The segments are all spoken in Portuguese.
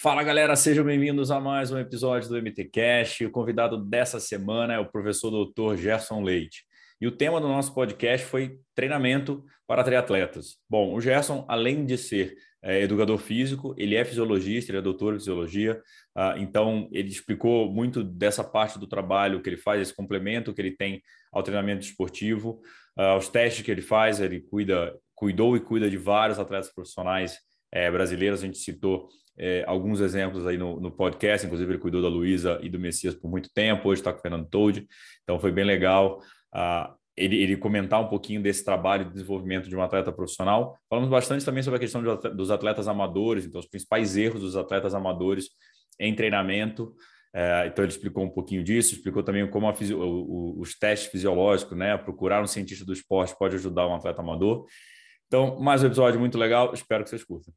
Fala galera, sejam bem-vindos a mais um episódio do MTCast. O convidado dessa semana é o professor Dr. Gerson Leite. E o tema do nosso podcast foi treinamento para triatletas. Bom, o Gerson, além de ser é, educador físico, ele é fisiologista, ele é doutor em fisiologia, ah, então ele explicou muito dessa parte do trabalho que ele faz, esse complemento que ele tem ao treinamento esportivo, ah, aos testes que ele faz, ele cuida, cuidou e cuida de vários atletas profissionais é, brasileiros, a gente citou é, alguns exemplos aí no, no, podcast, inclusive ele cuidou da Luísa e do Messias por muito tempo, hoje está com o Fernando Told, então foi bem legal ele, ele, comentar um pouquinho desse trabalho de desenvolvimento de um atleta profissional. Falamos bastante também sobre a questão de, dos atletas amadores, então os principais erros dos atletas amadores em treinamento, uh, então ele explicou um pouquinho disso, explicou também como o, o, os testes fisiológicos, né, procurar um cientista do esporte pode ajudar um atleta amador. Então, mais um episódio muito legal, espero que vocês curtam.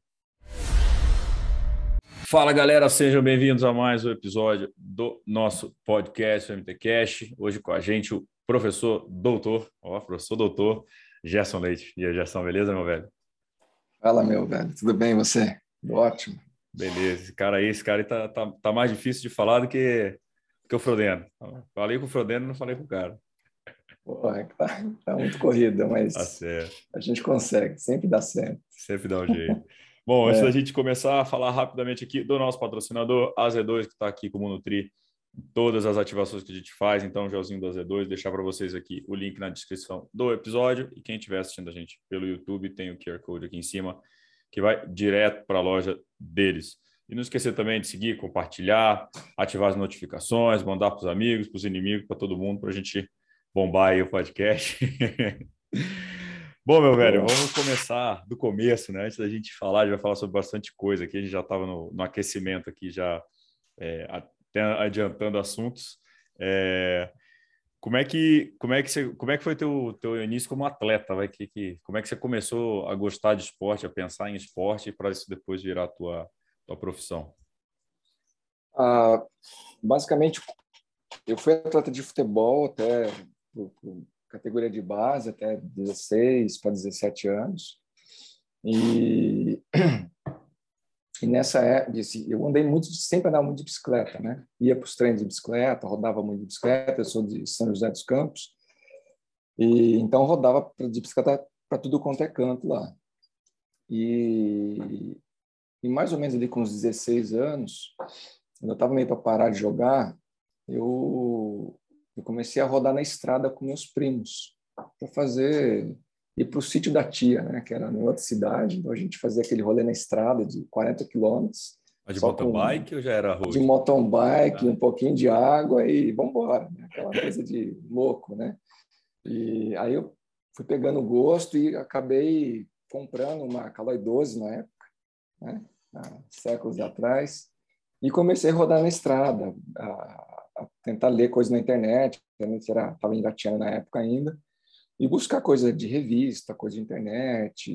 Fala galera, sejam bem-vindos a mais um episódio do nosso podcast MTCast. Hoje com a gente o professor doutor, ó, professor doutor Gerson Leite. E aí, Gerson, beleza, meu velho? Fala, meu velho, tudo bem você? Ótimo. Beleza, esse cara aí, esse cara aí tá, tá, tá mais difícil de falar do que, que o Frodeno. Falei com o Frodeno, não falei com o cara. Pô, é tá, tá muito corrida, mas tá a gente consegue, sempre dá certo. Sempre dá um jeito. Bom, antes é. da gente começar a falar rapidamente aqui do nosso patrocinador, a Z2, que está aqui como Nutri, todas as ativações que a gente faz. Então, gelzinho da Z2, deixar para vocês aqui o link na descrição do episódio. E quem estiver assistindo a gente pelo YouTube, tem o QR Code aqui em cima, que vai direto para a loja deles. E não esquecer também de seguir, compartilhar, ativar as notificações, mandar para os amigos, para os inimigos, para todo mundo, para a gente bombar aí o podcast. Bom, meu velho, vamos começar do começo, né? Antes da gente falar, a gente vai falar sobre bastante coisa aqui. A gente já estava no, no, aquecimento aqui, já é, até adiantando assuntos. É, como é que como é que você, como é que foi teu teu início como atleta? Vai que, que como é que você começou a gostar de esporte, a pensar em esporte para isso depois virar tua tua profissão? Ah, basicamente, eu fui atleta de futebol até categoria de base até 16 para 17 anos. E, e nessa época, eu andei muito, sempre andava muito de bicicleta, né? Ia para os treinos de bicicleta, rodava muito de bicicleta, eu sou de São José dos Campos. E então rodava de bicicleta para tudo quanto é canto lá. E, e mais ou menos ali com uns 16 anos, eu estava meio para parar de jogar, eu eu comecei a rodar na estrada com meus primos para fazer ir para o sítio da tia, né, que era em outra cidade. Então a gente fazia aquele rolê na estrada de 40 quilômetros. De mountain bike ou já era road? De mountain bike, ah. um pouquinho de água e vamos embora. Né? Aquela coisa de louco, né? E aí eu fui pegando gosto e acabei comprando uma Caloi 12 na época, né? Há séculos atrás, e comecei a rodar na estrada. A, tentar ler coisas na internet, a internet estava engateando na época ainda, e buscar coisa de revista, coisa de internet,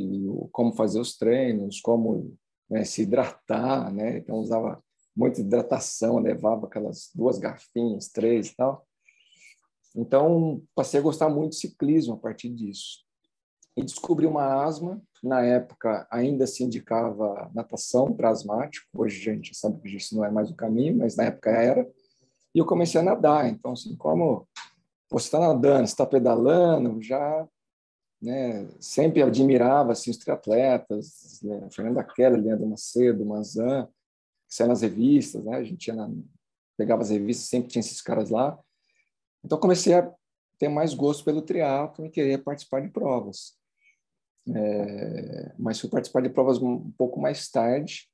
como fazer os treinos, como né, se hidratar, né? Então usava muita hidratação, levava aquelas duas garfinhas, três e tal. Então passei a gostar muito de ciclismo a partir disso. E descobri uma asma, na época ainda se indicava natação para asmático, hoje a gente sabe que isso não é mais o caminho, mas na época era. E eu comecei a nadar. Então, assim, como você está nadando, está pedalando, já né, sempre admirava assim, os triatletas, né, Fernanda Keller, Leandro Macedo, Manzan, que saíam nas revistas, né, a gente na, pegava as revistas, sempre tinha esses caras lá. Então, comecei a ter mais gosto pelo triatlo e querer participar de provas. É, mas fui participar de provas um pouco mais tarde,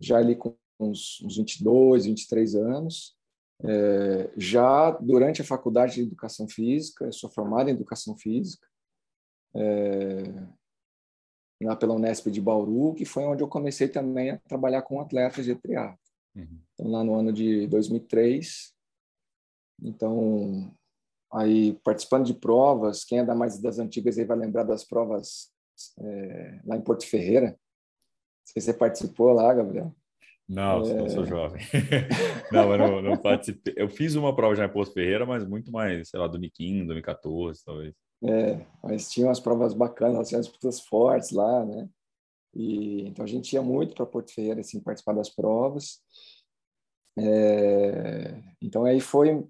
já ali com uns, uns 22, 23 anos, é, já durante a faculdade de Educação Física, sou formado em Educação Física, é, lá pela Unesp de Bauru, que foi onde eu comecei também a trabalhar com atletas de triatlo. Uhum. Então, lá no ano de 2003, Então, aí participando de provas, quem é da mais das antigas aí vai lembrar das provas é, lá em Porto Ferreira. Não sei se você participou lá, Gabriel. Não, é... não sou jovem. não, eu não, não, participei. Eu fiz uma prova já em Porto Ferreira, mas muito mais, sei lá, 2015, 2014, talvez. É, mas tinha umas provas bacanas, tinha as disputas fortes lá, né? E, então a gente ia muito para Porto Ferreira, assim, participar das provas. É, então aí foi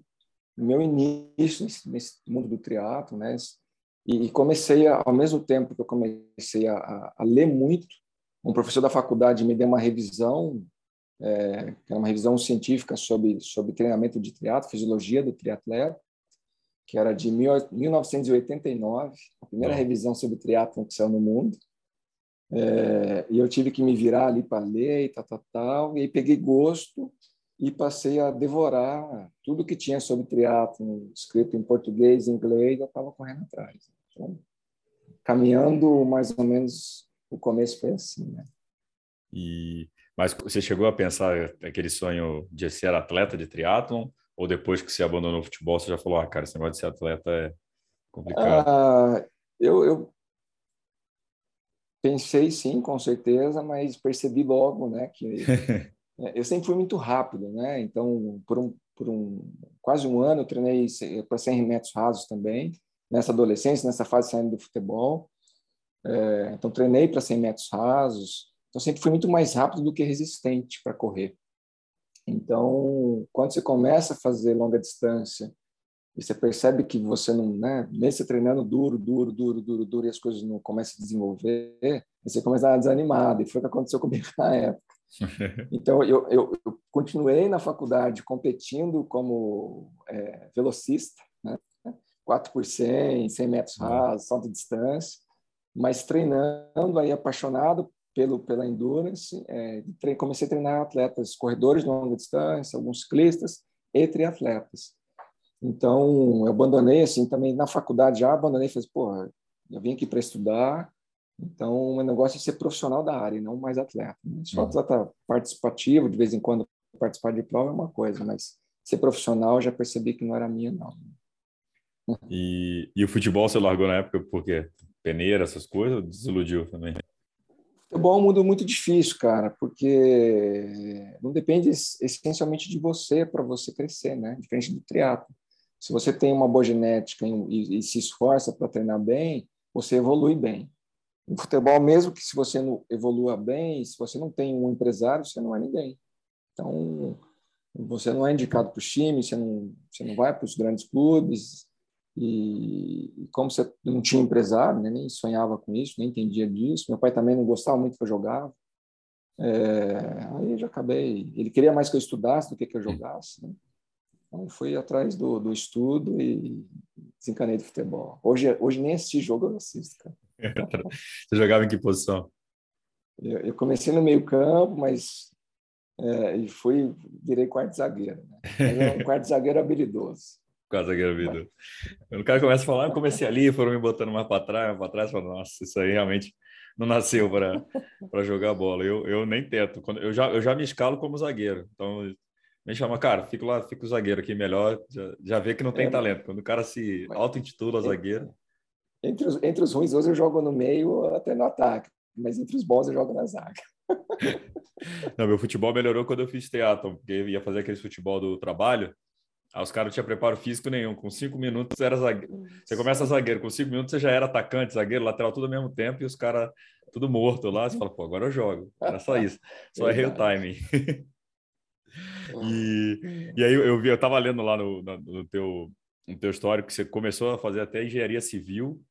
meu início nesse mundo do triatlo, né? E, comecei a, ao mesmo tempo que eu comecei a, a, ler muito, um professor da faculdade me deu uma revisão, é, que era uma revisão científica sobre sobre treinamento de triatlo, fisiologia do triatleta, que era de 1989, a primeira revisão sobre triatlo que saiu no mundo. É, e eu tive que me virar ali para ler e tal, tal, tal. E aí peguei gosto e passei a devorar tudo que tinha sobre triatlo, escrito em português e inglês, eu estava correndo atrás. Então, caminhando mais ou menos, o começo foi assim, né? E mas você chegou a pensar aquele sonho de ser atleta de triatlon ou depois que você abandonou o futebol você já falou, ah, cara, esse negócio de ser atleta é complicado? Ah, eu, eu pensei sim, com certeza, mas percebi logo, né, que É, eu sempre fui muito rápido, né? Então, por um, por um quase um ano, eu treinei para 100 metros rasos também, nessa adolescência, nessa fase saindo do futebol. É, então, treinei para 100 metros rasos. Então, sempre fui muito mais rápido do que resistente para correr. Então, quando você começa a fazer longa distância e você percebe que você não, né, mesmo você treinando duro, duro, duro, duro, duro, e as coisas não começam a desenvolver, você começa a dar desanimado. E foi o que aconteceu comigo na época. Então, eu, eu, eu, continuei na faculdade competindo como é, velocista, né? 4 por 100, 100 metros uhum. rasos, salto de distância, mas treinando aí apaixonado pelo pela endurance, é, comecei a treinar atletas, corredores de longa distância, alguns ciclistas e triatletas. Então, eu abandonei assim também na faculdade já abandonei, falei, porra, eu vim aqui para estudar, então, o negócio é ser profissional da área, não mais atleta. Né? Só uhum. atleta participativo, de vez em quando participar de prova é uma coisa, mas ser profissional já percebi que não era minha, não. E, e o futebol você largou na época porque peneira, essas coisas, ou desiludiu também? Futebol é um mundo muito difícil, cara, porque não depende essencialmente de você para você crescer, né? Diferente do triatlo. Se você tem uma boa genética e, e se esforça para treinar bem, você evolui bem. No futebol, mesmo que se você não evolua bem, se você não tem um empresário, você não é ninguém. Então, você não é indicado para os times, você não, você não vai para os grandes clubes. E, como você não tinha empresário, né, nem sonhava com isso, nem entendia disso. Meu pai também não gostava muito que eu jogava. É, aí já acabei. Ele queria mais que eu estudasse do que que eu jogasse. Né? Então fui atrás do, do estudo e desencanei do futebol. Hoje, hoje nem esse jogo eu assisto, cara. Você jogava em que posição? Eu, eu comecei no meio campo, mas é, e fui, virei quarto zagueiro. Né? um quarto zagueiro habilidoso. Quarto zagueiro habilidoso. Quando o cara começa a falar, eu comecei ali, foram me botando mais para trás, mais para trás, falo, nossa, isso aí realmente não nasceu para jogar bola. Eu, eu nem tento. Quando, eu, já, eu já me escalo como zagueiro. Então, me chama, cara, fico lá, fico zagueiro aqui melhor, já, já vê que não tem é, talento. Quando o cara se auto-intitula zagueiro. Entre os, entre os ruins, hoje eu jogo no meio até no ataque, mas entre os bons eu jogo na zaga. Não, meu futebol melhorou quando eu fiz teatro, porque eu ia fazer aquele futebol do trabalho. Aí os caras não tinham preparo físico nenhum. Com cinco minutos era zagueiro. Você começa zagueiro, com cinco minutos você já era atacante, zagueiro, lateral, tudo ao mesmo tempo, e os caras tudo morto lá. Você fala, pô, agora eu jogo. Era só isso. Só errei o timing. e, e aí eu vi, eu tava lendo lá no, no, no teu, no teu histórico que você começou a fazer até engenharia civil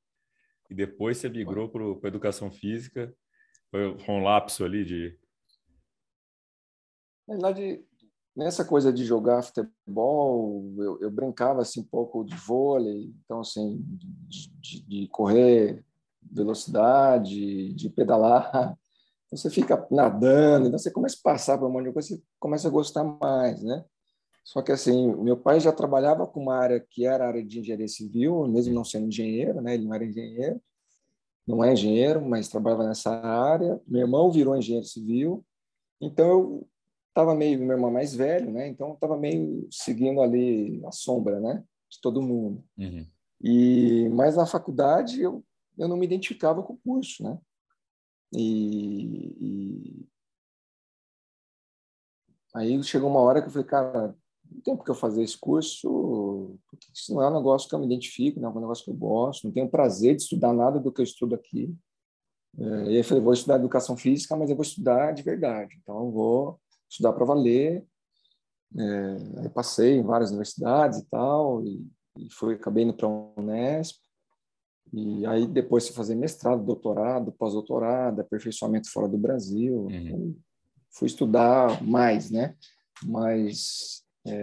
e depois você migrou para educação física. Foi um lapso ali de. Na verdade, nessa coisa de jogar futebol, eu, eu brincava assim um pouco de vôlei, então assim, de, de, correr velocidade, de pedalar. Então, você fica nadando, então você começa a passar por um monte de coisa, você começa a gostar mais, né? Só que assim, meu pai já trabalhava com uma área que era a área de engenharia civil, mesmo não sendo engenheiro, né? Ele não era engenheiro, não é engenheiro, mas trabalhava nessa área. Meu irmão virou engenheiro civil, então eu estava meio meu irmão mais velho, né? Então estava meio seguindo ali a sombra, né? De todo mundo. Uhum. E mas na faculdade eu eu não me identificava com o curso, né? E, e... aí chegou uma hora que eu falei, cara, não tem porque eu fazer esse curso, porque isso não é um negócio que eu me identifico, não é um negócio que eu gosto, não tenho prazer de estudar nada do que eu estudo aqui. É, e aí eu falei, vou estudar educação física, mas eu vou estudar de verdade. Então eu vou estudar para valer. É, aí passei em várias universidades e tal, e, e fui, acabei indo para a Unesp. E aí depois fui fazer mestrado, doutorado, pós-doutorado, aperfeiçoamento fora do Brasil. Uhum. Fui estudar mais, né? Mas é,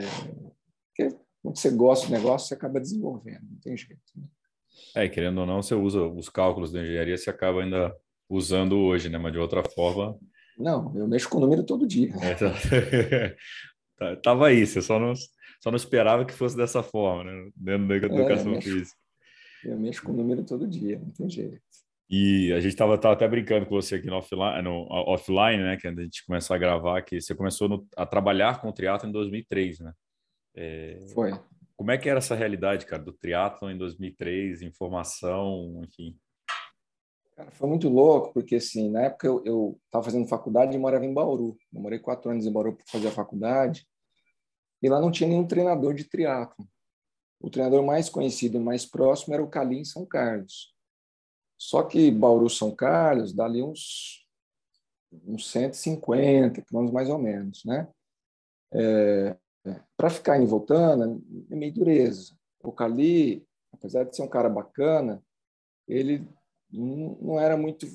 porque quando você gosta do negócio, você acaba desenvolvendo, não tem jeito. Né? É, querendo ou não, você usa os cálculos da engenharia, você acaba ainda usando hoje, né? Mas de outra forma. Não, eu mexo com o número todo dia. É, tá... Tava aí, você só não, só não esperava que fosse dessa forma, né? Dentro da educação é, eu física. Eu mexo com o número todo dia, não tem jeito. E a gente estava até brincando com você aqui no offline, no offline, né? Que a gente começou a gravar, que você começou no, a trabalhar com o triatlo em 2003, né? É, Foi. Como é que era essa realidade, cara, do triatlo em 2003, informação, enfim? Cara, foi muito louco, porque assim, na época eu estava fazendo faculdade e morava em Bauru. Eu morei quatro anos em Bauru para fazer a faculdade. E lá não tinha nenhum treinador de triatlo. O treinador mais conhecido e mais próximo era o Calim São Carlos. Só que Bauru São Carlos, dali uns, uns 150 quilômetros mais ou menos, né? É, para ficar indo e voltando, é meio dureza. O Cali, apesar de ser um cara bacana, ele não, era muito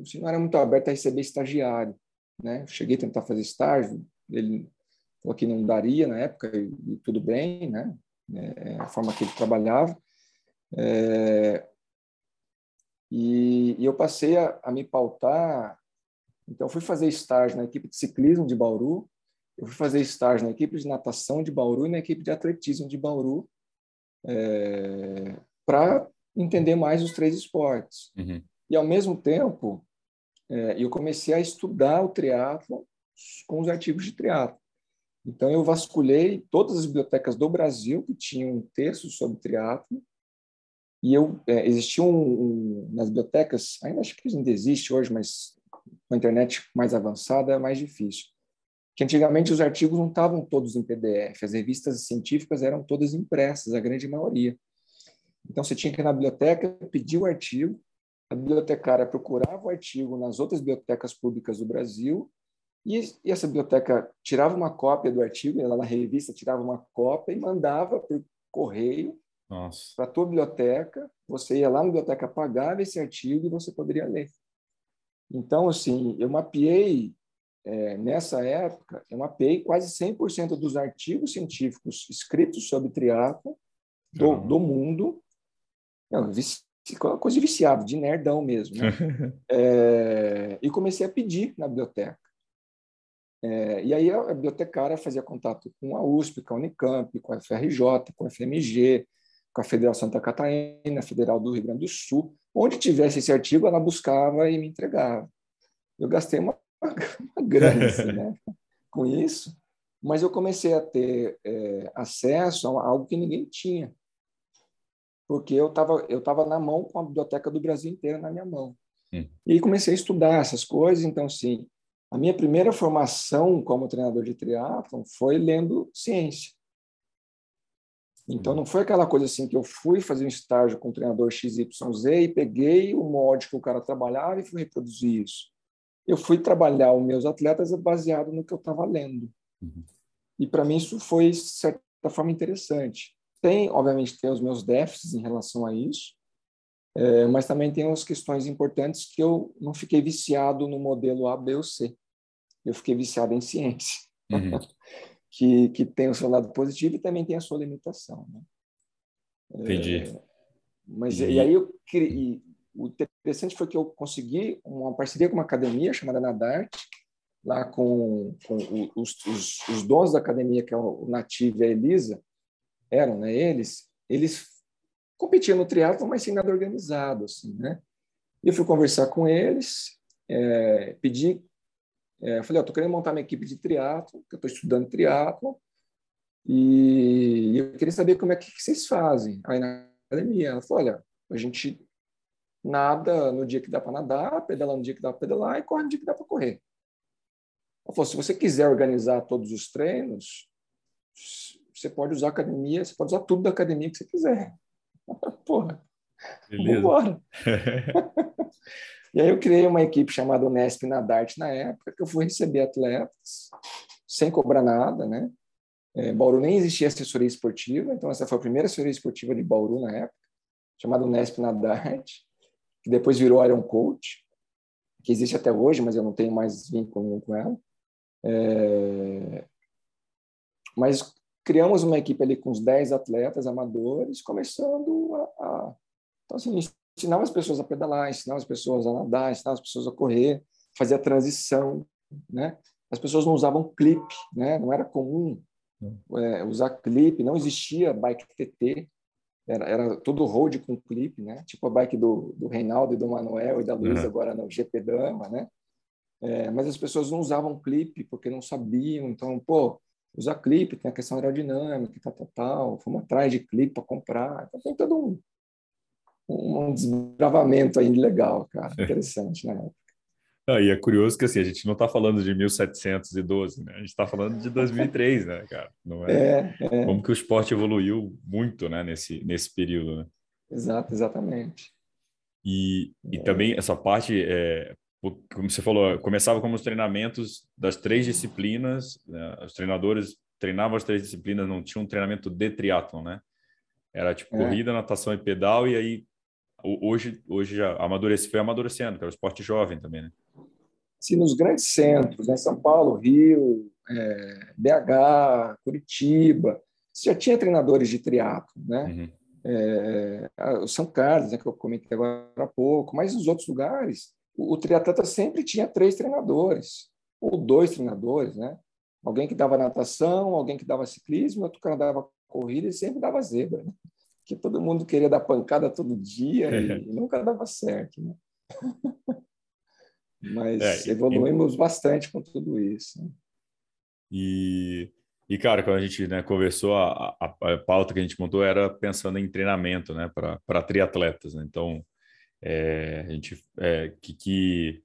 assim, não era muito aberto a receber estagiário, né? cheguei a tentar fazer estágio, ele falou que não daria na época e tudo bem, né? É, a forma que ele trabalhava. É, e, e eu passei a, a, me pautar. Então, fui fazer estágio na equipe de ciclismo de Bauru, eu fui fazer estágio na equipe de natação de Bauru e na equipe de atletismo de Bauru, é, para entender mais os três esportes. Uhum. E, ao mesmo tempo, é, eu comecei a estudar o triatlo com os artigos de triatlo. Então, eu vasculhei todas as bibliotecas do Brasil que tinham textos sobre triatlo e eu é, existia um, um, nas bibliotecas, ainda acho que ainda existe hoje, mas com a internet mais avançada é mais difícil. Que antigamente os artigos não estavam todos em PDF, as revistas científicas eram todas impressas, a grande maioria. Então você tinha que ir na biblioteca pedir o artigo, a bibliotecária procurava o artigo nas outras bibliotecas públicas do Brasil e, e essa biblioteca tirava uma cópia do artigo, ela na revista tirava uma cópia e mandava por correio para a tua biblioteca, você ia lá na biblioteca, pagava esse artigo e você poderia ler. Então, assim, eu mapeei, é, nessa época, eu mapeei quase 100% dos artigos científicos escritos sobre triatlo do, do mundo. Não, vici, coisa de viciado, de nerdão mesmo. Né? é, e comecei a pedir na biblioteca. É, e aí a bibliotecária fazia contato com a USP, com a Unicamp, com a FRJ, com a FMG, com a Federal Santa Catarina, Federal do Rio Grande do Sul. Onde tivesse esse artigo, ela buscava e me entregava. Eu gastei uma, uma grana assim, né, com isso, mas eu comecei a ter é, acesso a algo que ninguém tinha, porque eu estava eu tava na mão com a biblioteca do Brasil inteira na minha mão. Hum. E comecei a estudar essas coisas, então, sim, a minha primeira formação como treinador de triatlon foi lendo ciência. Então, não foi aquela coisa assim que eu fui fazer um estágio com o treinador XYZ e peguei o molde que o cara trabalhava e fui reproduzir isso. Eu fui trabalhar os meus atletas baseado no que eu estava lendo. Uhum. E para mim isso foi, de certa forma, interessante. Tem, obviamente, tem os meus déficits em relação a isso, é, mas também tem umas questões importantes que eu não fiquei viciado no modelo A, B ou C. Eu fiquei viciado em ciência. Uhum. que, que tem o seu lado positivo e também tem a sua limitação. Né? Entendi. É, mas e... e aí eu e, o interessante foi que eu consegui uma parceria com uma academia chamada Nadarte, lá com, com os, os, os, donos da academia, que é o Nativo e a Elisa, eram né, eles, eles competiam no triatlo, mas sem nada organizado. Assim, né? E eu fui conversar com eles, é, pedi é, falei, eu tô querendo montar uma equipe de triatlo, que eu estou estudando triatlo, e eu queria saber como é que vocês fazem aí na academia. Ela falou, olha, a gente nada no dia que dá para nadar, pedala no dia que dá para pedalar e corre no dia que dá para correr. Ela falou, se você quiser organizar todos os treinos, você pode usar a academia, você pode usar tudo da academia que você quiser. Porra, Beleza. vambora. e aí eu criei uma equipe chamada Unesp Nadarte na época, que eu fui receber atletas sem cobrar nada, né? É, Bauru nem existia assessoria esportiva, então essa foi a primeira assessoria esportiva de Bauru na época, chamada Unesp Nadarte, que depois virou Iron Coach, que existe até hoje, mas eu não tenho mais vínculo com ela. É... Mas criamos uma equipe ali com uns 10 atletas amadores, começando a, a... Então, assim, ensinava as pessoas a pedalar, ensinava as pessoas a nadar, ensinava as pessoas a correr, fazer a transição, né? As pessoas não usavam clipe, né? Não era comum é, usar clipe, não existia bike TT, era, era tudo road com clipe, né? Tipo a bike do, do Reinaldo e do Manuel e da Luiz uhum. agora no GP Dama, né? É, mas as pessoas não usavam clipe porque não sabiam, então, pô, usar clipe, tem a questão aerodinâmica, tal, tal, tal. Fomos atrás de clipe para comprar. Então, tem todo um, um desbravamento aí legal, cara. Interessante, né? Ah, e é curioso que assim, a gente não está falando de 1712, né? A gente está falando de 2003, né, cara? Não é? É, é? Como que o esporte evoluiu muito, né, nesse, nesse período, né? Exato, exatamente. E, e é. também essa parte, é, como você falou, começava como os treinamentos das três disciplinas, né? os treinadores treinavam as três disciplinas, não tinha um treinamento de triatlon, né? Era tipo é. corrida, natação e pedal, e aí hoje, hoje já amadureceu, foi amadurecendo, que era o esporte jovem também, né? Sim, nos grandes centros, né? São Paulo, Rio, é, BH, Curitiba, você já tinha treinadores de triatlo, né? Uhum. É, o São Carlos, né, que eu comentei agora há pouco, mas nos outros lugares o, o triatleta sempre tinha três treinadores, ou dois treinadores, né? Alguém que dava natação, alguém que dava ciclismo, outro cara dava corrida e sempre dava zebra, né? Que todo mundo queria dar pancada todo dia e, e nunca dava certo, né? Mas é, evoluímos e, bastante com tudo isso. Né? E, e, cara, quando a gente né, conversou, a, a, a, pauta que a gente montou era pensando em treinamento né, para triatletas. Né? Então, é, a gente é, que, que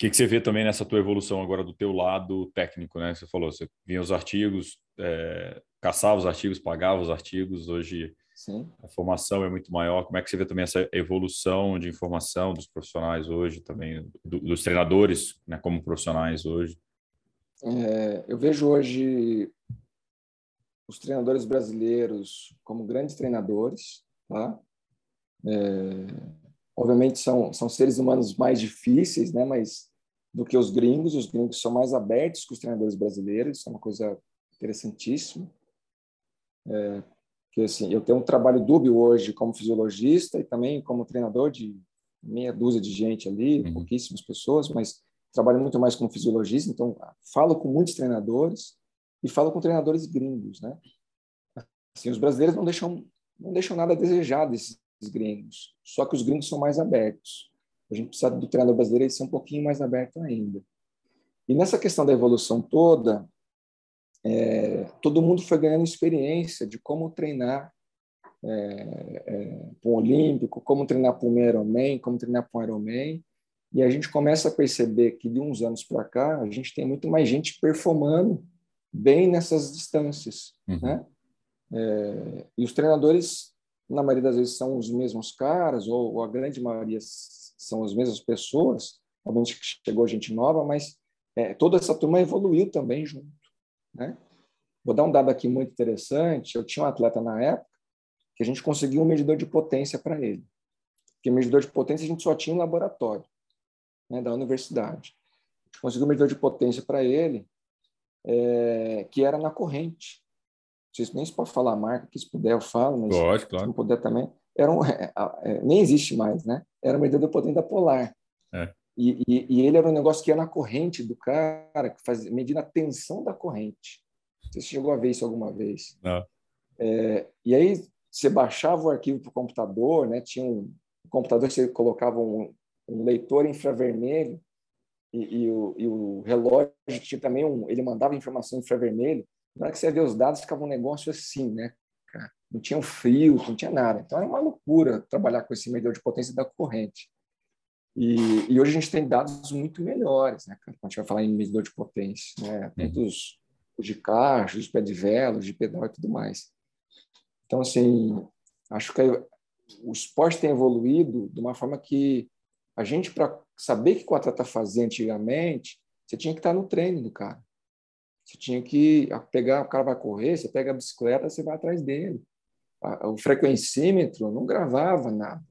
que, que você vê também nessa tua evolução agora do teu lado técnico, né? Você falou, você vinha os artigos, é, caçava os artigos, pagava os artigos. Hoje Sim. a formação é muito maior. Como é que você vê também essa evolução de informação dos profissionais hoje, também do, dos treinadores, né? Como profissionais hoje? É, eu vejo hoje os treinadores brasileiros como grandes treinadores, tá? É, obviamente são, são seres humanos mais difíceis, né? Mas do que os gringos, os gringos são mais abertos que os treinadores brasileiros, isso é uma coisa interessantíssima. É, que assim, eu tenho um trabalho dúbio hoje como fisiologista e também como treinador de meia dúzia de gente ali, uhum. pouquíssimas pessoas, mas trabalho muito mais como fisiologista, então falo com muitos treinadores e falo com treinadores gringos, né? Assim, os brasileiros não deixam não deixam nada a desejar desses gringos. Só que os gringos são mais abertos. A gente precisa do treinador brasileiro ser um pouquinho mais aberto ainda. E nessa questão da evolução toda, é, todo mundo foi ganhando experiência de como treinar é, é, para um Olímpico, como treinar para um Ironman, como treinar para um Ironman. E a gente começa a perceber que de uns anos para cá, a gente tem muito mais gente performando bem nessas distâncias. Uhum. Né? É, e os treinadores na maioria das vezes são os mesmos caras, ou, ou a grande maioria são as mesmas pessoas, obviamente que chegou gente nova, mas é, toda essa turma evoluiu também junto. Né? Vou dar um dado aqui muito interessante. Eu tinha um atleta na época que a gente conseguiu um medidor de potência para ele. Porque medidor de potência a gente só tinha um laboratório né, da universidade. A gente conseguiu um medidor de potência para ele é, que era na corrente. Não sei se nem se pode falar a marca, que se puder eu falo, mas claro. se não puder também. Era um, é, é, nem existe mais, né? Era uma medida potente da Polar. É. E, e, e, ele era um negócio que ia na corrente do cara, que fazia, medindo a tensão da corrente. Não sei se você chegou a ver isso alguma vez. Não. É, e aí você baixava o arquivo para o computador, né? Tinha um, um computador que você colocava um, um leitor infravermelho e, e, o, e, o, relógio tinha também um, ele mandava informação infravermelho. Na hora que você vê os dados, ficava um negócio assim, né? Não tinha um frio, não tinha nada. Então era uma loucura trabalhar com esse medidor de potência da corrente. E, e hoje a gente tem dados muito melhores, né? Quando a gente vai falar em medidor de potência, né? Tanto os, os de caixa, os pé de vela, os de pedal e tudo mais. Então, assim, acho que o esporte tem evoluído de uma forma que a gente, para saber o que o atleta fazia antigamente, você tinha que estar no treino do cara. Você tinha que pegar, o cara vai correr, você pega a bicicleta, você vai atrás dele. O frequencímetro não gravava nada.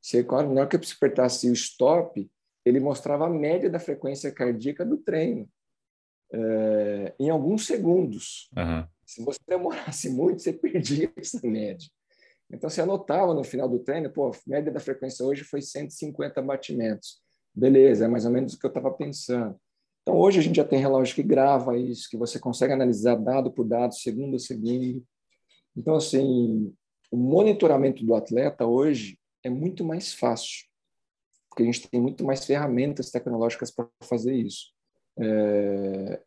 Você, na hora que você apertasse o stop, ele mostrava a média da frequência cardíaca do treino, é, em alguns segundos. Uhum. Se você demorasse muito, você perdia essa média. Então, você anotava no final do treino, pô, a média da frequência hoje foi 150 batimentos. Beleza, é mais ou menos o que eu estava pensando. Então, hoje a gente já tem relógio que grava isso, que você consegue analisar dado por dado, segundo a segundo. Então, assim, o monitoramento do atleta hoje é muito mais fácil, porque a gente tem muito mais ferramentas tecnológicas para fazer isso. É...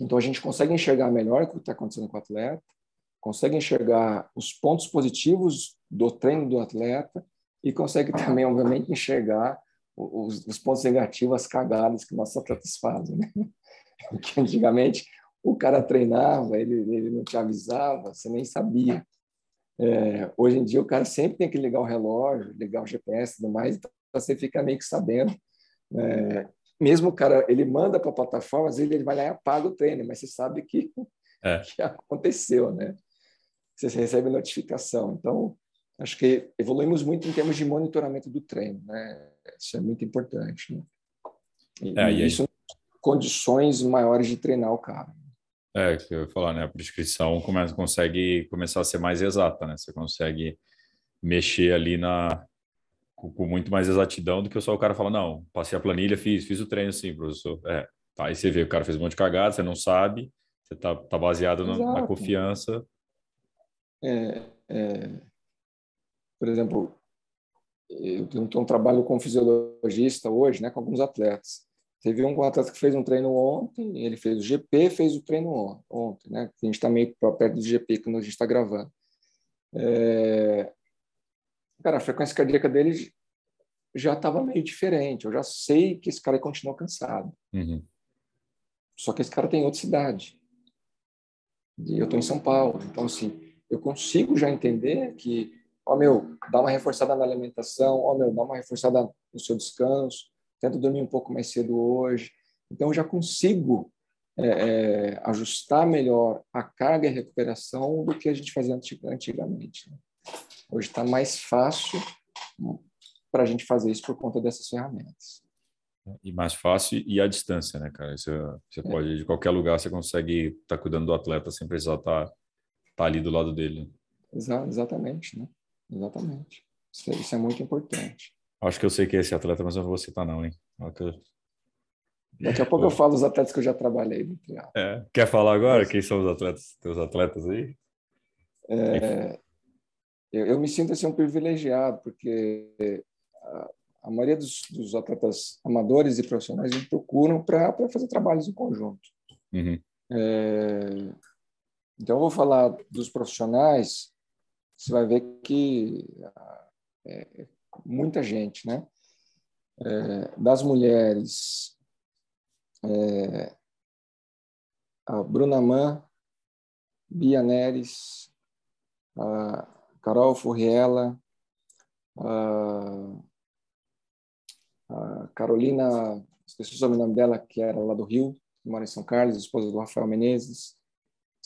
Então, a gente consegue enxergar melhor o que está acontecendo com o atleta, consegue enxergar os pontos positivos do treino do atleta e consegue também, obviamente, enxergar os, os pontos negativos, as cagadas que nossos atletas fazem. Né? Porque antigamente o cara treinava, ele, ele não te avisava, você nem sabia. É, hoje em dia o cara sempre tem que ligar o relógio, ligar o GPS e tudo mais, então você fica meio que sabendo. É, mesmo o cara, ele manda para a plataforma, às vezes ele vai lá e apaga o treino, mas você sabe que, é. que aconteceu, né? você recebe notificação. Então, acho que evoluímos muito em termos de monitoramento do treino, né? Isso é muito importante, né? E, é, e isso condições maiores de treinar o cara. É, que eu ia falar, né? A prescrição começa, consegue começar a ser mais exata, né? Você consegue mexer ali na com, com muito mais exatidão do que só o cara fala, não, passei a planilha, fiz, fiz o treino sim, professor. É, tá, aí você vê, o cara fez um monte de cagada, você não sabe, você tá, tá baseado na, na confiança é, é, por exemplo, eu tenho um trabalho com fisiologista hoje, né, com alguns atletas. Teve um atleta que fez um treino ontem, ele fez o GP, fez o treino ontem, né? A gente está meio perto do GP quando a gente está gravando. É... Cara, a frequência cardíaca dele já estava meio diferente. Eu já sei que esse cara continua cansado. Uhum. Só que esse cara tem outra cidade. E eu estou em São Paulo. Então, assim, eu consigo já entender que, ó meu, dá uma reforçada na alimentação, ó meu, dá uma reforçada no seu descanso, tenta dormir um pouco mais cedo hoje. Então, eu já consigo é, é, ajustar melhor a carga e a recuperação do que a gente fazia antigamente. Né? Hoje está mais fácil para a gente fazer isso por conta dessas ferramentas. E mais fácil e à distância, né, cara? Você, você é. pode, de qualquer lugar, você consegue estar tá cuidando do atleta sem precisar estar tá tá ali do lado dele. Exa exatamente, né? Exatamente. Isso, isso, é muito importante. Acho que eu sei que é esse atleta, mas eu não vou citar não, hein? Daqui a pouco eu falo os atletas que eu já trabalhei no triatlo. É. Quer falar agora? Quem são os atletas, teus atletas aí? É, eu, eu, me sinto assim um privilegiado, porque a, a maioria dos, dos, atletas amadores e profissionais me procuram para fazer trabalhos em conjunto. Uhum. É, então, eu vou falar dos profissionais, você vai ver que é, muita gente, né? É, das mulheres, é, a Bruna Man, Bia Neres, a Carol Furriela, a, a Carolina, esqueci o sobrenome dela, que era lá do Rio, que mora em São Carlos, esposa do Rafael Menezes,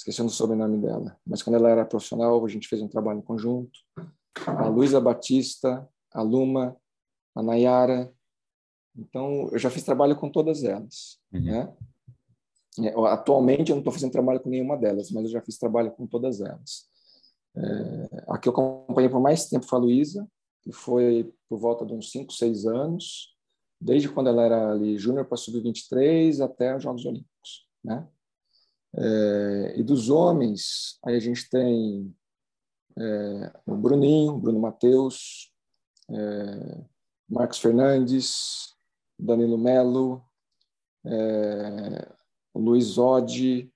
esqueci o sobrenome dela, mas quando ela era profissional, a gente fez um trabalho em conjunto. A Luísa Batista, a Luma, a Nayara. Então, eu já fiz trabalho com todas elas. Uhum. Né? É, atualmente, eu não estou fazendo trabalho com nenhuma delas, mas eu já fiz trabalho com todas elas. É, a que eu acompanhei por mais tempo foi a Luísa, que foi por volta de uns 5, 6 anos, desde quando ela era ali júnior para sub-23 até os Jogos Olímpicos. Né? É, e dos homens, aí a gente tem é, o Bruninho, Bruno Matheus, é, Marcos Fernandes, Danilo Melo, é, Luiz Odi,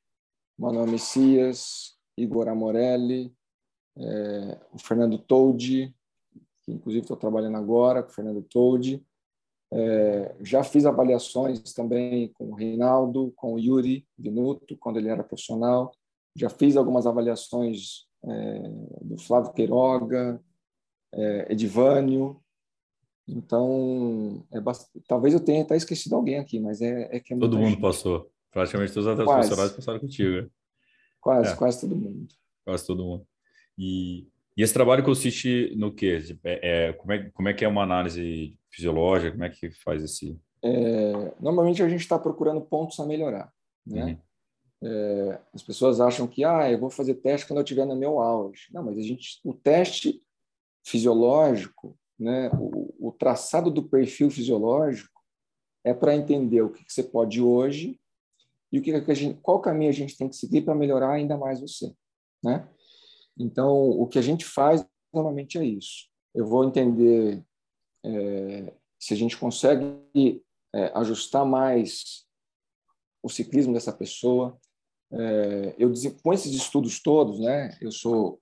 Manuel Messias, Igor Amorelli, é, o Fernando Toldi, que inclusive estou trabalhando agora com o Fernando Toldi. É, já fiz avaliações também com o Reinaldo, com o Yuri Vinuto, quando ele era profissional. Já fiz algumas avaliações é, do Flávio Queiroga, é, Edivânio. Então, é talvez eu tenha até esquecido alguém aqui, mas é, é que é Todo mundo gente. passou. Praticamente todos os profissionais passaram contigo. Né? Quase, quase todo mundo. Quase todo mundo. E, e esse trabalho consiste no quê? É, é, como, é, como é que é uma análise fisiológica? Como é que faz esse... É, normalmente a gente está procurando pontos a melhorar, né? Uhum. É, as pessoas acham que ah, eu vou fazer teste quando eu estiver no meu auge. Não, mas a gente, o teste fisiológico, né, o, o traçado do perfil fisiológico é para entender o que, que, você pode hoje e o que, que a gente, qual caminho a gente tem que seguir para melhorar ainda mais você, né? Então, o que a gente faz normalmente é isso. Eu vou entender é, se a gente consegue é, ajustar mais o ciclismo dessa pessoa, é, eu com esses estudos todos, né? Eu sou,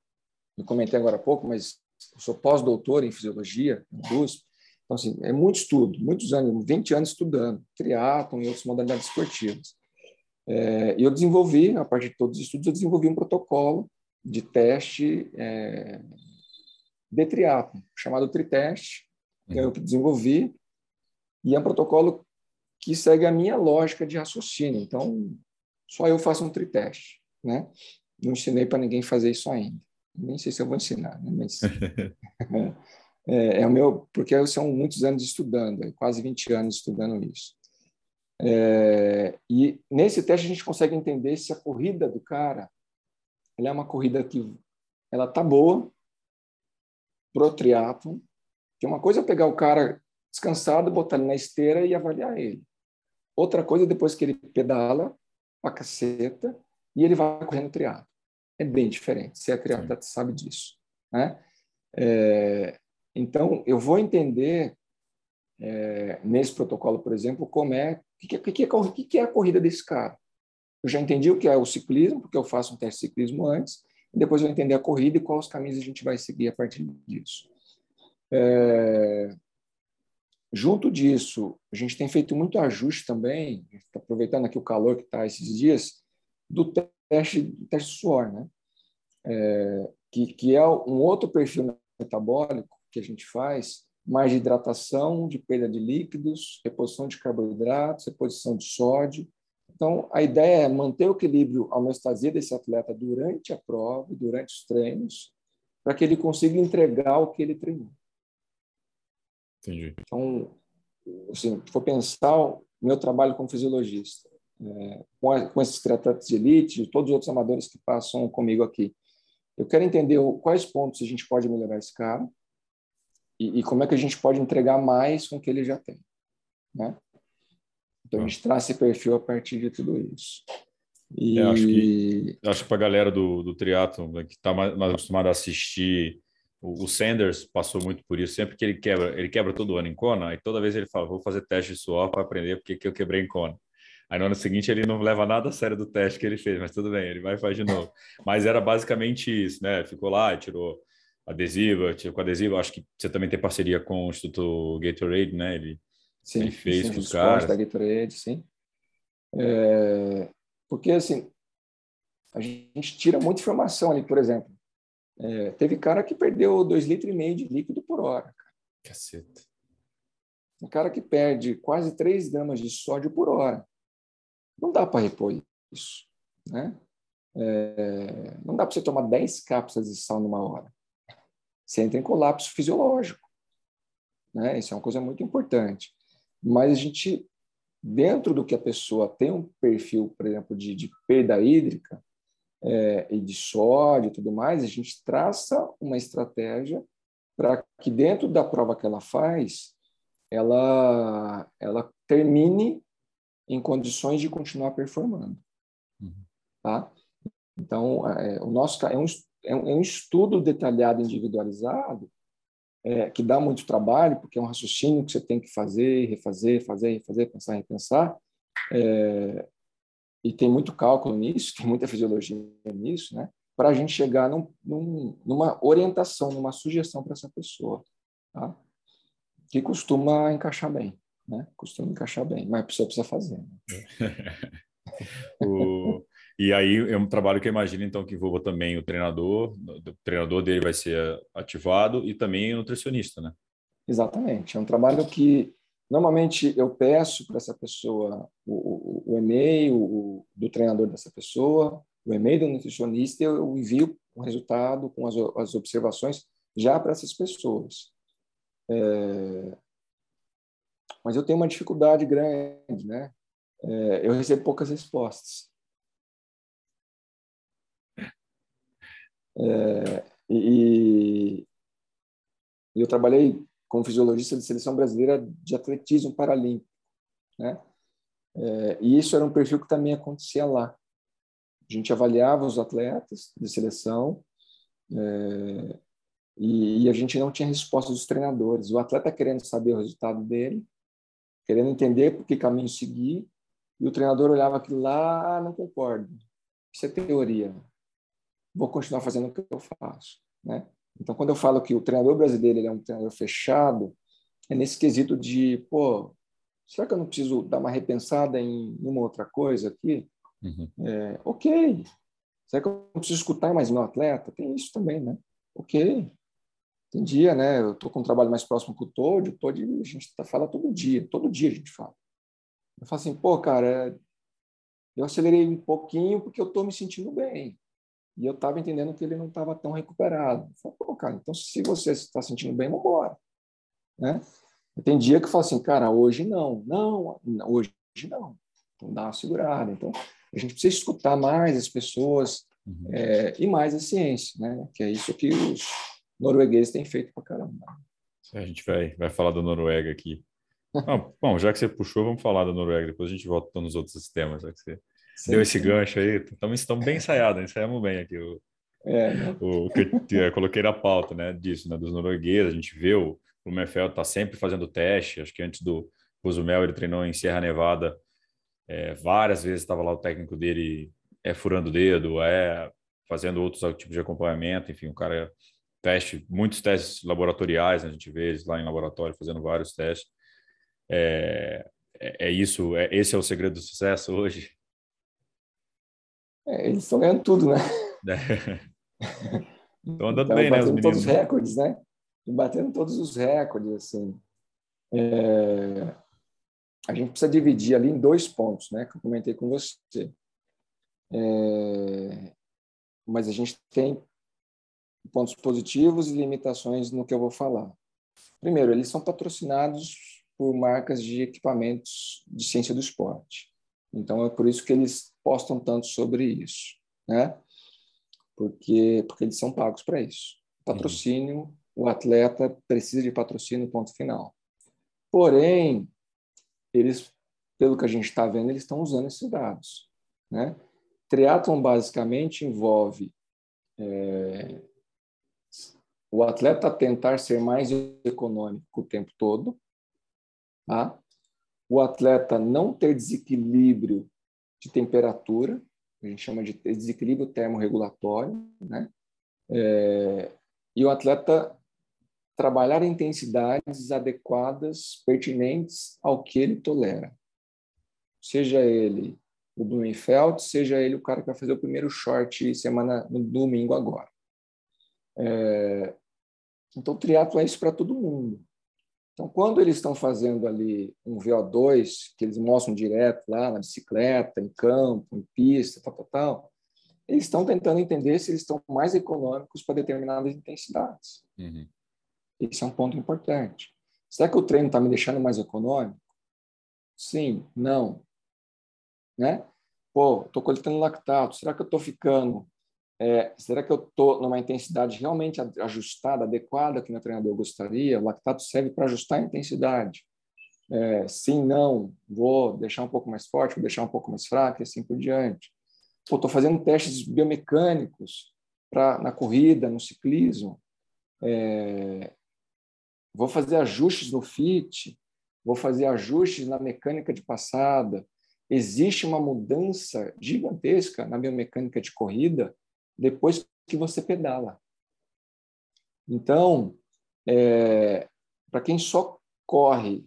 eu comentei agora há pouco, mas eu sou pós-doutor em fisiologia, USP. Então, assim, é muito estudo, muitos anos, 20 anos estudando triatlon e outras modalidades esportivas. É, e eu desenvolvi, a partir de todos os estudos, eu desenvolvi um protocolo de teste é, de triatlon, chamado Triteste, que é eu desenvolvi, e é um protocolo que segue a minha lógica de raciocínio. Então, só eu faço um triteste, né? Não ensinei para ninguém fazer isso ainda. Nem sei se eu vou ensinar, né? mas é, é, o meu, porque são muitos anos estudando, é quase 20 anos estudando isso. É, e nesse teste a gente consegue entender se a corrida do cara ela é uma corrida que ela tá boa pro triatlo. Que uma coisa é pegar o cara descansado, botar ele na esteira e avaliar ele. Outra coisa é depois que ele pedala, a caceta e ele vai correndo triatlo. É bem diferente. Se é triatleta, sabe disso. Né? É, então, eu vou entender é, nesse protocolo, por exemplo, como é o que, que, que, que, que é a corrida desse cara. Eu já entendi o que é o ciclismo, porque eu faço um teste de ciclismo antes, e depois eu entender a corrida e quais os caminhos a gente vai seguir a partir disso. É, Junto disso, a gente tem feito muito ajuste também, tá aproveitando aqui o calor que está esses dias, do teste, do teste suor, né? É, que, que é um outro perfil metabólico que a gente faz, mais de hidratação, de perda de líquidos, reposição de carboidratos, reposição de sódio. Então, a ideia é manter o equilíbrio, a homeostasia desse atleta durante a prova, durante os treinos, para que ele consiga entregar o que ele treinou. Entendi. Então, assim, se for pensar o meu trabalho como fisiologista, é, com, a, com, esses triatletas de elite, todos os outros amadores que passam comigo aqui, eu quero entender quais pontos a gente pode melhorar esse cara e, e, como é que a gente pode entregar mais com o que ele já tem, né? Então a gente traz esse perfil a partir de tudo isso. E... É, acho que acho que para a galera do, do triatlo né, que está mais, mais acostumada a assistir o, Sanders passou muito por isso. Sempre que ele quebra, ele quebra todo ano em Kona, aí toda vez ele fala, vou fazer teste de suor para aprender porque que eu quebrei em Kona. Aí no ano seguinte ele não leva nada a sério do teste que ele fez, mas tudo bem, ele vai e faz de novo. Mas era basicamente isso, né? Ficou lá, tirou adesivo, tirou com adesivo. Acho que você também tem parceria com o Instituto Gatorade, né? Ele, sim, ele fez sim, com os caras. da Gatorade, sim. É, porque assim, a gente tira muita informação ali, por exemplo. É, teve cara que perdeu 2,5 litros e meio de líquido por hora. Cara. Caceta. Um cara que perde quase 3 gramas de sódio por hora. Não dá para repor isso. Né? É, não dá para você tomar 10 cápsulas de sal numa hora. Você entra em colapso fisiológico. Né? Isso é uma coisa muito importante. Mas a gente, dentro do que a pessoa tem um perfil, por exemplo, de, de perda hídrica, é, e de sódio e tudo mais, a gente traça uma estratégia para que dentro da prova que ela faz, ela, ela termine em condições de continuar performando. Uhum. Tá? Então, é, o nosso é um, é um estudo detalhado, individualizado, é, que dá muito trabalho, porque é um raciocínio que você tem que fazer, refazer, fazer, refazer, pensar, repensar, É, e tem muito cálculo nisso, tem muita fisiologia nisso, né? Para a gente chegar num, num, numa orientação, numa sugestão para essa pessoa, tá? Que costuma encaixar bem, né? Costuma encaixar bem, mas a pessoa precisa fazer. Né? o... E aí é um trabalho que eu imagino, então, que envolva também o treinador, o treinador dele vai ser ativado e também o nutricionista, né? Exatamente. É um trabalho que Normalmente eu peço para essa pessoa o, o, o e-mail o, do treinador dessa pessoa, o e-mail do nutricionista, eu envio o resultado com as, as observações já para essas pessoas. É... Mas eu tenho uma dificuldade grande, né? É, eu recebo poucas respostas. É, e, e eu trabalhei como fisiologista de seleção brasileira de atletismo paralímpico, né? É, e isso era um perfil que também acontecia lá. A gente avaliava os atletas de seleção é, e, e, a gente não tinha resposta dos treinadores. O atleta querendo saber o resultado dele, querendo entender por que caminho seguir, e o treinador olhava aquilo lá, ah, não concordo. Isso é teoria. Vou continuar fazendo o que eu faço, né? Então, quando eu falo que o treinador brasileiro ele é um treinador fechado, é nesse quesito de, pô, será que eu não preciso dar uma repensada em uma outra coisa aqui? Uhum. É, ok. Será que eu não preciso escutar mais meu atleta? Tem isso também, né? Ok. Tem dia, né? Eu estou com um trabalho mais próximo com o Todd, o Todd a gente tá, fala todo dia, todo dia a gente fala. Eu falo assim, pô, cara, eu acelerei um pouquinho porque eu estou me sentindo bem. E eu estava entendendo que ele não estava tão recuperado. Eu falei, pô, cara, então se você está sentindo bem, vamos embora. Né? Tem dia que eu falo assim, cara, hoje não. Não, hoje não. Então dá uma segurada. Então a gente precisa escutar mais as pessoas uhum. é, e mais a ciência, né? Que é isso que os noruegueses têm feito para caramba. A gente vai, vai falar da Noruega aqui. ah, bom, já que você puxou, vamos falar da Noruega. Depois a gente volta nos outros temas, já que você Sim, deu esse gancho aí. Estamos, estamos bem ensaiados, ensaiamos bem aqui o, é, né? o que eu, coloquei na pauta, né, disso, né, dos noruegueses. A gente vê o, Mefel está sempre fazendo teste. Acho que antes do Cozumel ele treinou em Serra Nevada é, várias vezes. Estava lá o técnico dele é furando o dedo, é fazendo outros tipos de acompanhamento. Enfim, o cara teste muitos testes laboratoriais. Né, a gente vê eles lá em laboratório fazendo vários testes. É, é, é isso. É, esse é o segredo do sucesso hoje. É, eles estão ganhando tudo, né? Estão andando então, bem, né, os meninos? todos os recordes, né? E batendo todos os recordes, assim. É... A gente precisa dividir ali em dois pontos, né? Que eu comentei com você. É... Mas a gente tem pontos positivos e limitações no que eu vou falar. Primeiro, eles são patrocinados por marcas de equipamentos de ciência do esporte. Então, é por isso que eles postam tanto sobre isso, né? Porque, porque eles são pagos para isso. Patrocínio, uhum. o atleta precisa de patrocínio, ponto final. Porém, eles, pelo que a gente está vendo, eles estão usando esses dados, né? Triathlon basicamente envolve é, o atleta tentar ser mais econômico o tempo todo, tá? O atleta não ter desequilíbrio de temperatura, a gente chama de desequilíbrio termorregulatório, né? É, e o atleta trabalhar intensidades adequadas, pertinentes ao que ele tolera. Seja ele o Blumenfeld, seja ele o cara que vai fazer o primeiro short semana no domingo agora. É, então, triatlo é isso para todo mundo. Então, quando eles estão fazendo ali um VO2, que eles mostram direto lá na bicicleta, em campo, em pista, tal, tal, tal, eles estão tentando entender se eles estão mais econômicos para determinadas intensidades. Uhum. Esse é um ponto importante. Será que o treino está me deixando mais econômico? Sim, não. Né? Pô, estou coletando lactato. Será que eu estou ficando é, será que eu estou numa intensidade realmente ajustada, adequada que meu treinador gostaria? O lactato serve para ajustar a intensidade. É, sim, não, vou deixar um pouco mais forte, vou deixar um pouco mais fraco e assim por diante. Estou fazendo testes biomecânicos pra, na corrida, no ciclismo. É, vou fazer ajustes no fit, vou fazer ajustes na mecânica de passada. existe uma mudança gigantesca na biomecânica de corrida depois que você pedala. Então, é, para quem só corre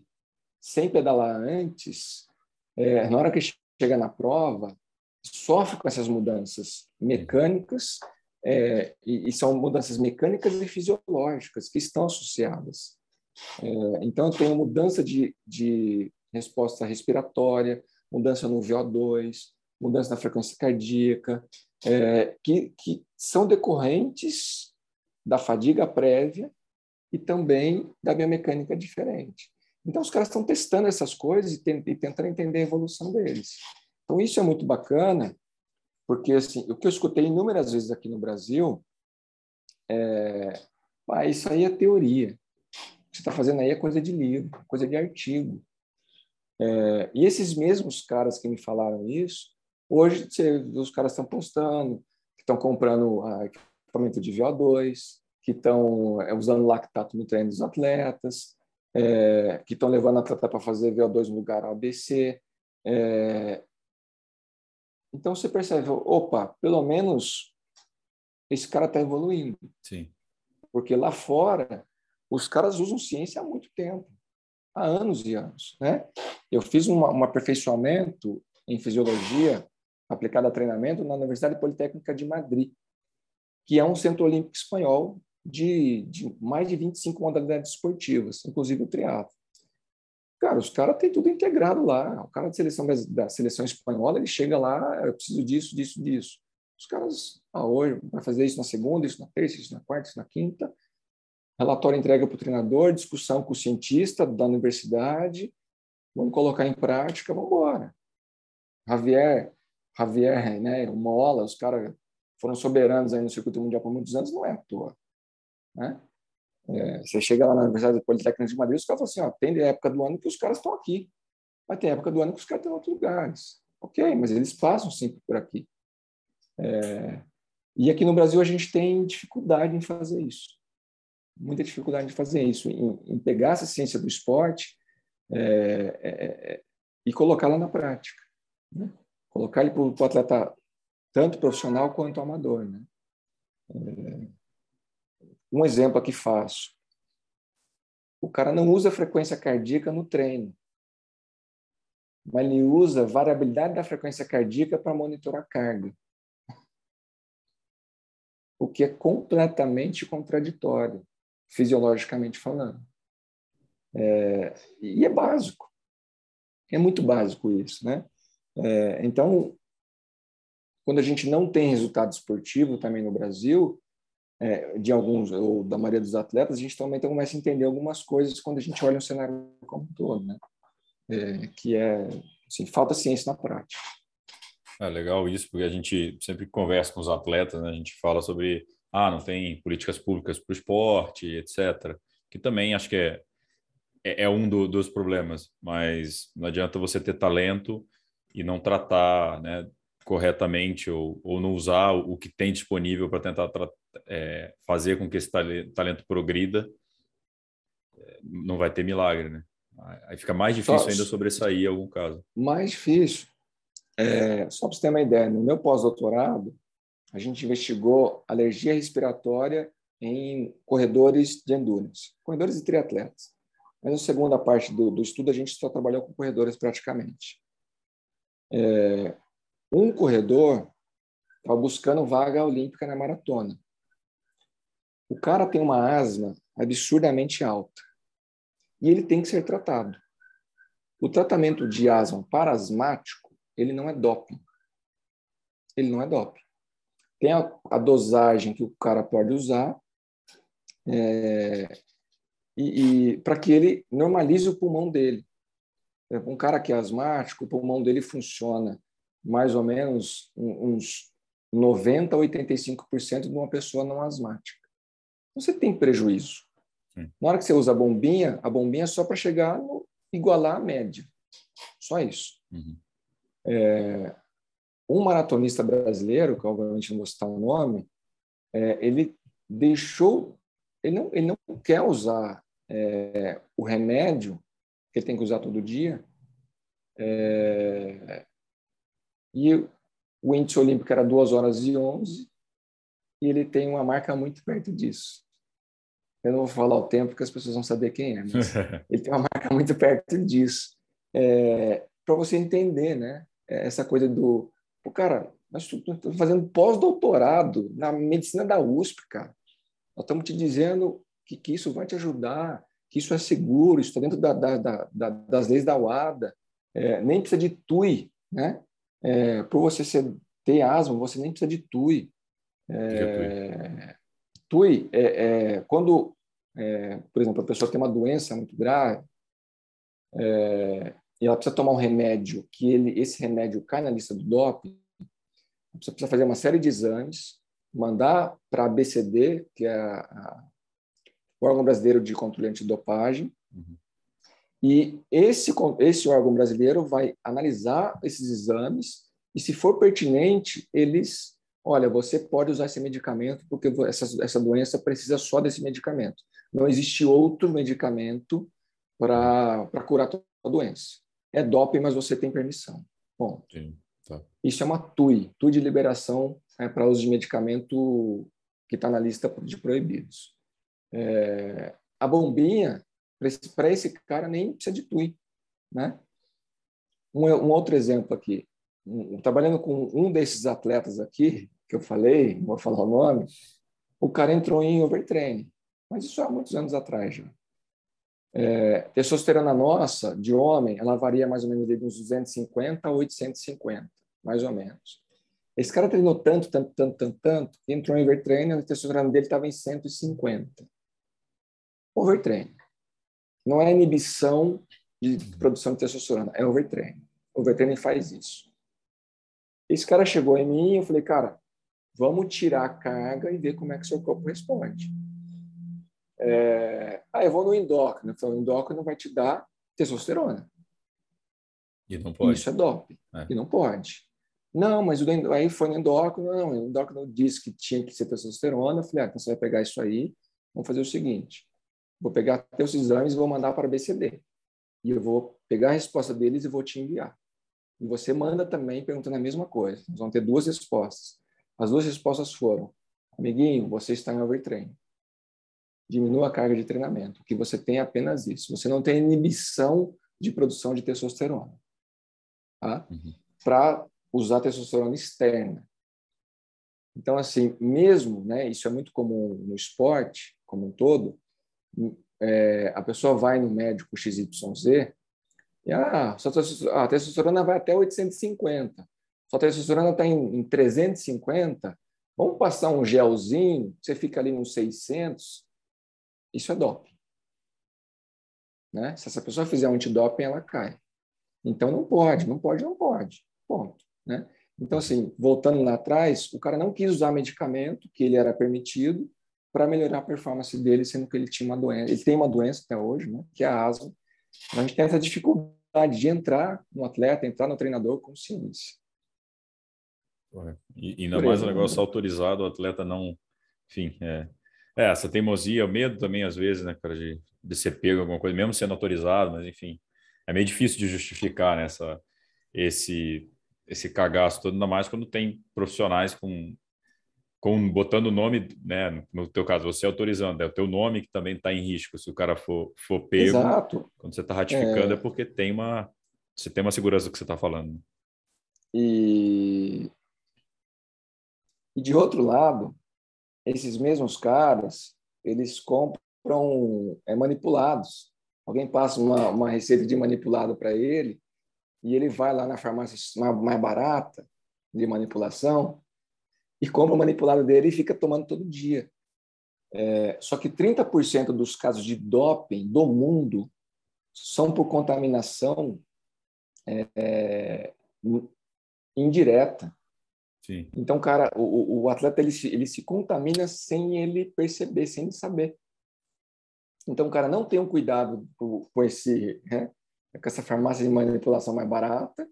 sem pedalar antes, é, na hora que chega na prova, sofre com essas mudanças mecânicas, é, e, e, são mudanças mecânicas e fisiológicas que estão associadas. É, então, tenho mudança de, de resposta respiratória, mudança no VO2, mudança na frequência cardíaca, é, que, que são decorrentes da fadiga prévia e também da biomecânica diferente. Então, os caras estão testando essas coisas e, e tentando entender a evolução deles. Então, isso é muito bacana, porque assim, o que eu escutei inúmeras vezes aqui no Brasil é: ah, isso aí é teoria. O que você está fazendo aí é coisa de livro, coisa de artigo. É, e esses mesmos caras que me falaram isso, hoje você, os caras estão postando, estão comprando ah, equipamento de VO2, que estão é, usando lactato no treino dos atletas, é, que estão levando atleta para fazer VO2 no lugar ABC. É, então você percebe, opa, pelo menos esse cara está evoluindo. Sim. Porque lá fora os caras usam ciência há muito tempo, há anos e anos, né? Eu fiz uma, um aperfeiçoamento em fisiologia aplicado a treinamento na Universidade Politécnica de Madrid, que é um centro olímpico espanhol de, de mais de 25 modalidades esportivas, inclusive o triatlo. Cara, os caras têm tudo integrado lá. O cara da seleção, da seleção espanhola, ele chega lá, eu preciso disso, disso, disso. Os caras, ah, hoje vai fazer isso na segunda, isso na terça, isso na quarta, isso na quinta. Relatório entrega para o treinador, discussão com o cientista da universidade. Vamos colocar em prática, vamos embora. Javier, Javier, né, o Mola, os caras foram soberanos aí no circuito mundial por muitos anos, não é à toa. Né? É, você chega lá na Universidade Politécnica de Madrid, os caras falam assim, ó, tem época do ano que os caras estão aqui, mas tem época do ano que os caras estão em outros lugares. Ok, mas eles passam sempre por aqui. É, e aqui no Brasil a gente tem dificuldade em fazer isso. Muita dificuldade de fazer isso, em, em pegar essa ciência do esporte é, é, é e colocá-la na prática. Né? Colocar ele para o atleta tanto profissional quanto amador. Né? É, um exemplo aqui fácil. O cara não usa frequência cardíaca no treino, mas ele usa variabilidade da frequência cardíaca para monitorar a carga. O que é completamente contraditório, fisiologicamente falando. É, e é básico. É muito básico isso, né? É, então, quando a gente não tem resultado esportivo também no Brasil, é, de alguns, ou da maioria dos atletas, a gente também começa a entender algumas coisas quando a gente olha o cenário como um todo, né? É, que é, assim, falta ciência na prática. É legal isso, porque a gente sempre conversa com os atletas, né? a gente fala sobre, ah, não tem políticas públicas para o esporte, etc. Que também acho que é, é, é um do, dos problemas, mas não adianta você ter talento e não tratar né, corretamente ou, ou não usar o que tem disponível para tentar é, fazer com que esse talento progrida, é, não vai ter milagre, né? Aí fica mais difícil só, ainda sobressair em algum caso. Mais difícil. É, só para você ter uma ideia, no meu pós-doutorado, a gente investigou alergia respiratória em corredores de endurance, corredores e triatletas. Mas na segunda parte do, do estudo, a gente só trabalhou com corredores praticamente. É, um corredor estava buscando vaga olímpica na maratona. O cara tem uma asma absurdamente alta e ele tem que ser tratado. O tratamento de asma parasmático, ele não é doping. Ele não é doping. Tem a, a dosagem que o cara pode usar é, e, e para que ele normalize o pulmão dele. Um cara que é asmático, o pulmão dele funciona mais ou menos uns 90 a 85% de uma pessoa não asmática. Você tem prejuízo. Sim. Na hora que você usa a bombinha, a bombinha é só para chegar no igualar a média. Só isso. Uhum. É, um maratonista brasileiro, que obviamente não vou citar o nome, é, ele deixou, ele não, ele não quer usar é, o remédio que ele tem que usar todo dia, é, E o índice olímpico era 2 horas e 11, e ele tem uma marca muito perto disso. Eu não vou falar o tempo, porque as pessoas vão saber quem é, mas ele tem uma marca muito perto disso. É, Para você entender, né? Essa coisa do. O cara, nós estamos fazendo pós-doutorado na medicina da USP, cara. Nós estamos te dizendo que, que isso vai te ajudar, que isso é seguro, isso está dentro da, da, da, das leis da UADA. É, nem precisa de TUI, né? É, Para você ser, ter asma, você nem precisa de TUI. É, TUI é, é quando, é, por exemplo, a pessoa tem uma doença muito grave é, e ela precisa tomar um remédio que ele, esse remédio cai na lista do DOP, você precisa fazer uma série de exames, mandar para a ABCD, que é a, a, o órgão brasileiro de controle antidopagem, uhum. e esse, esse órgão brasileiro vai analisar esses exames e, se for pertinente, eles, olha, você pode usar esse medicamento porque essa, essa doença precisa só desse medicamento. Não existe outro medicamento para curar a doença. É doping, mas você tem permissão. Sim, tá. Isso é uma TUI, TUI de liberação é, para uso de medicamento que está na lista de proibidos. É, a bombinha, para esse, cara, nem precisa de. Né? Um, um outro exemplo aqui trabalhando com um desses atletas aqui, que eu falei, não vou falar o nome, o cara entrou em overtraining. Mas isso há muitos anos atrás já. É, testosterona nossa, de homem, ela varia mais ou menos de uns 250 a 850, mais ou menos. Esse cara treinou tanto, tanto, tanto, tanto, tanto, entrou em overtraining, a testosterona dele estava em 150. Overtraining. Não é inibição de produção de testosterona, é overtraining. Overtraining faz isso. Esse cara chegou em mim e eu falei, cara, vamos tirar a carga e ver como é que seu corpo responde. É... Ah, eu vou no endócrino. Então, o endócrino vai te dar testosterona. E não pode. Isso é doping. É. E não pode. Não, mas o aí foi no endócrino. Não, o endócrino disse que tinha que ser testosterona. Eu falei, ah, então você vai pegar isso aí. Vamos fazer o seguinte. Vou pegar teus exames e vou mandar para a BCD. E eu vou pegar a resposta deles e vou te enviar. E você manda também perguntando a mesma coisa. Nós vamos ter duas respostas. As duas respostas foram: amiguinho, você está em overtraining. Diminua a carga de treinamento, que você tem apenas isso. Você não tem inibição de produção de testosterona. Tá? Uhum. Para usar testosterona externa. Então, assim, mesmo, né, isso é muito comum no esporte, como um todo, é, a pessoa vai no médico XYZ e, ah, a testosterona vai até 850. Sua testosterona está em, em 350. Vamos passar um gelzinho, você fica ali nos 600. Isso é doping. Né? Se essa pessoa fizer um antidoping, ela cai. Então não pode, não pode, não pode. Ponto. Né? Então, assim, voltando lá atrás, o cara não quis usar medicamento que ele era permitido para melhorar a performance dele, sendo que ele tinha uma doença. Ele tem uma doença até hoje, né? que é a asma, a gente tem essa dificuldade de entrar no atleta, entrar no treinador com ciência. E, ainda mais um negócio autorizado, o atleta não. Enfim, é, é, essa teimosia, o medo também, às vezes, né, cara, de, de ser pego alguma coisa, mesmo sendo autorizado, mas enfim, é meio difícil de justificar nessa né, esse esse cagaço todo, ainda mais quando tem profissionais com com botando o nome, né? No teu caso, você autorizando, é o teu nome que também está em risco. Se o cara for, for pego, Exato. quando você está ratificando é... é... porque tem uma, você tem uma segurança do que você está falando. E... e de outro lado, esses mesmos caras, eles compram é, manipulados. Alguém passa uma, uma receita de manipulado para ele e ele vai lá na farmácia mais barata de manipulação e compra o manipulado dele e fica tomando todo dia. É, só que 30% dos casos de doping do mundo são por contaminação é, é, indireta. Sim. Então, cara, o, o atleta ele se, ele se contamina sem ele perceber, sem ele saber. Então, o cara não tem um cuidado com, com esse, né, com essa farmácia de manipulação mais barata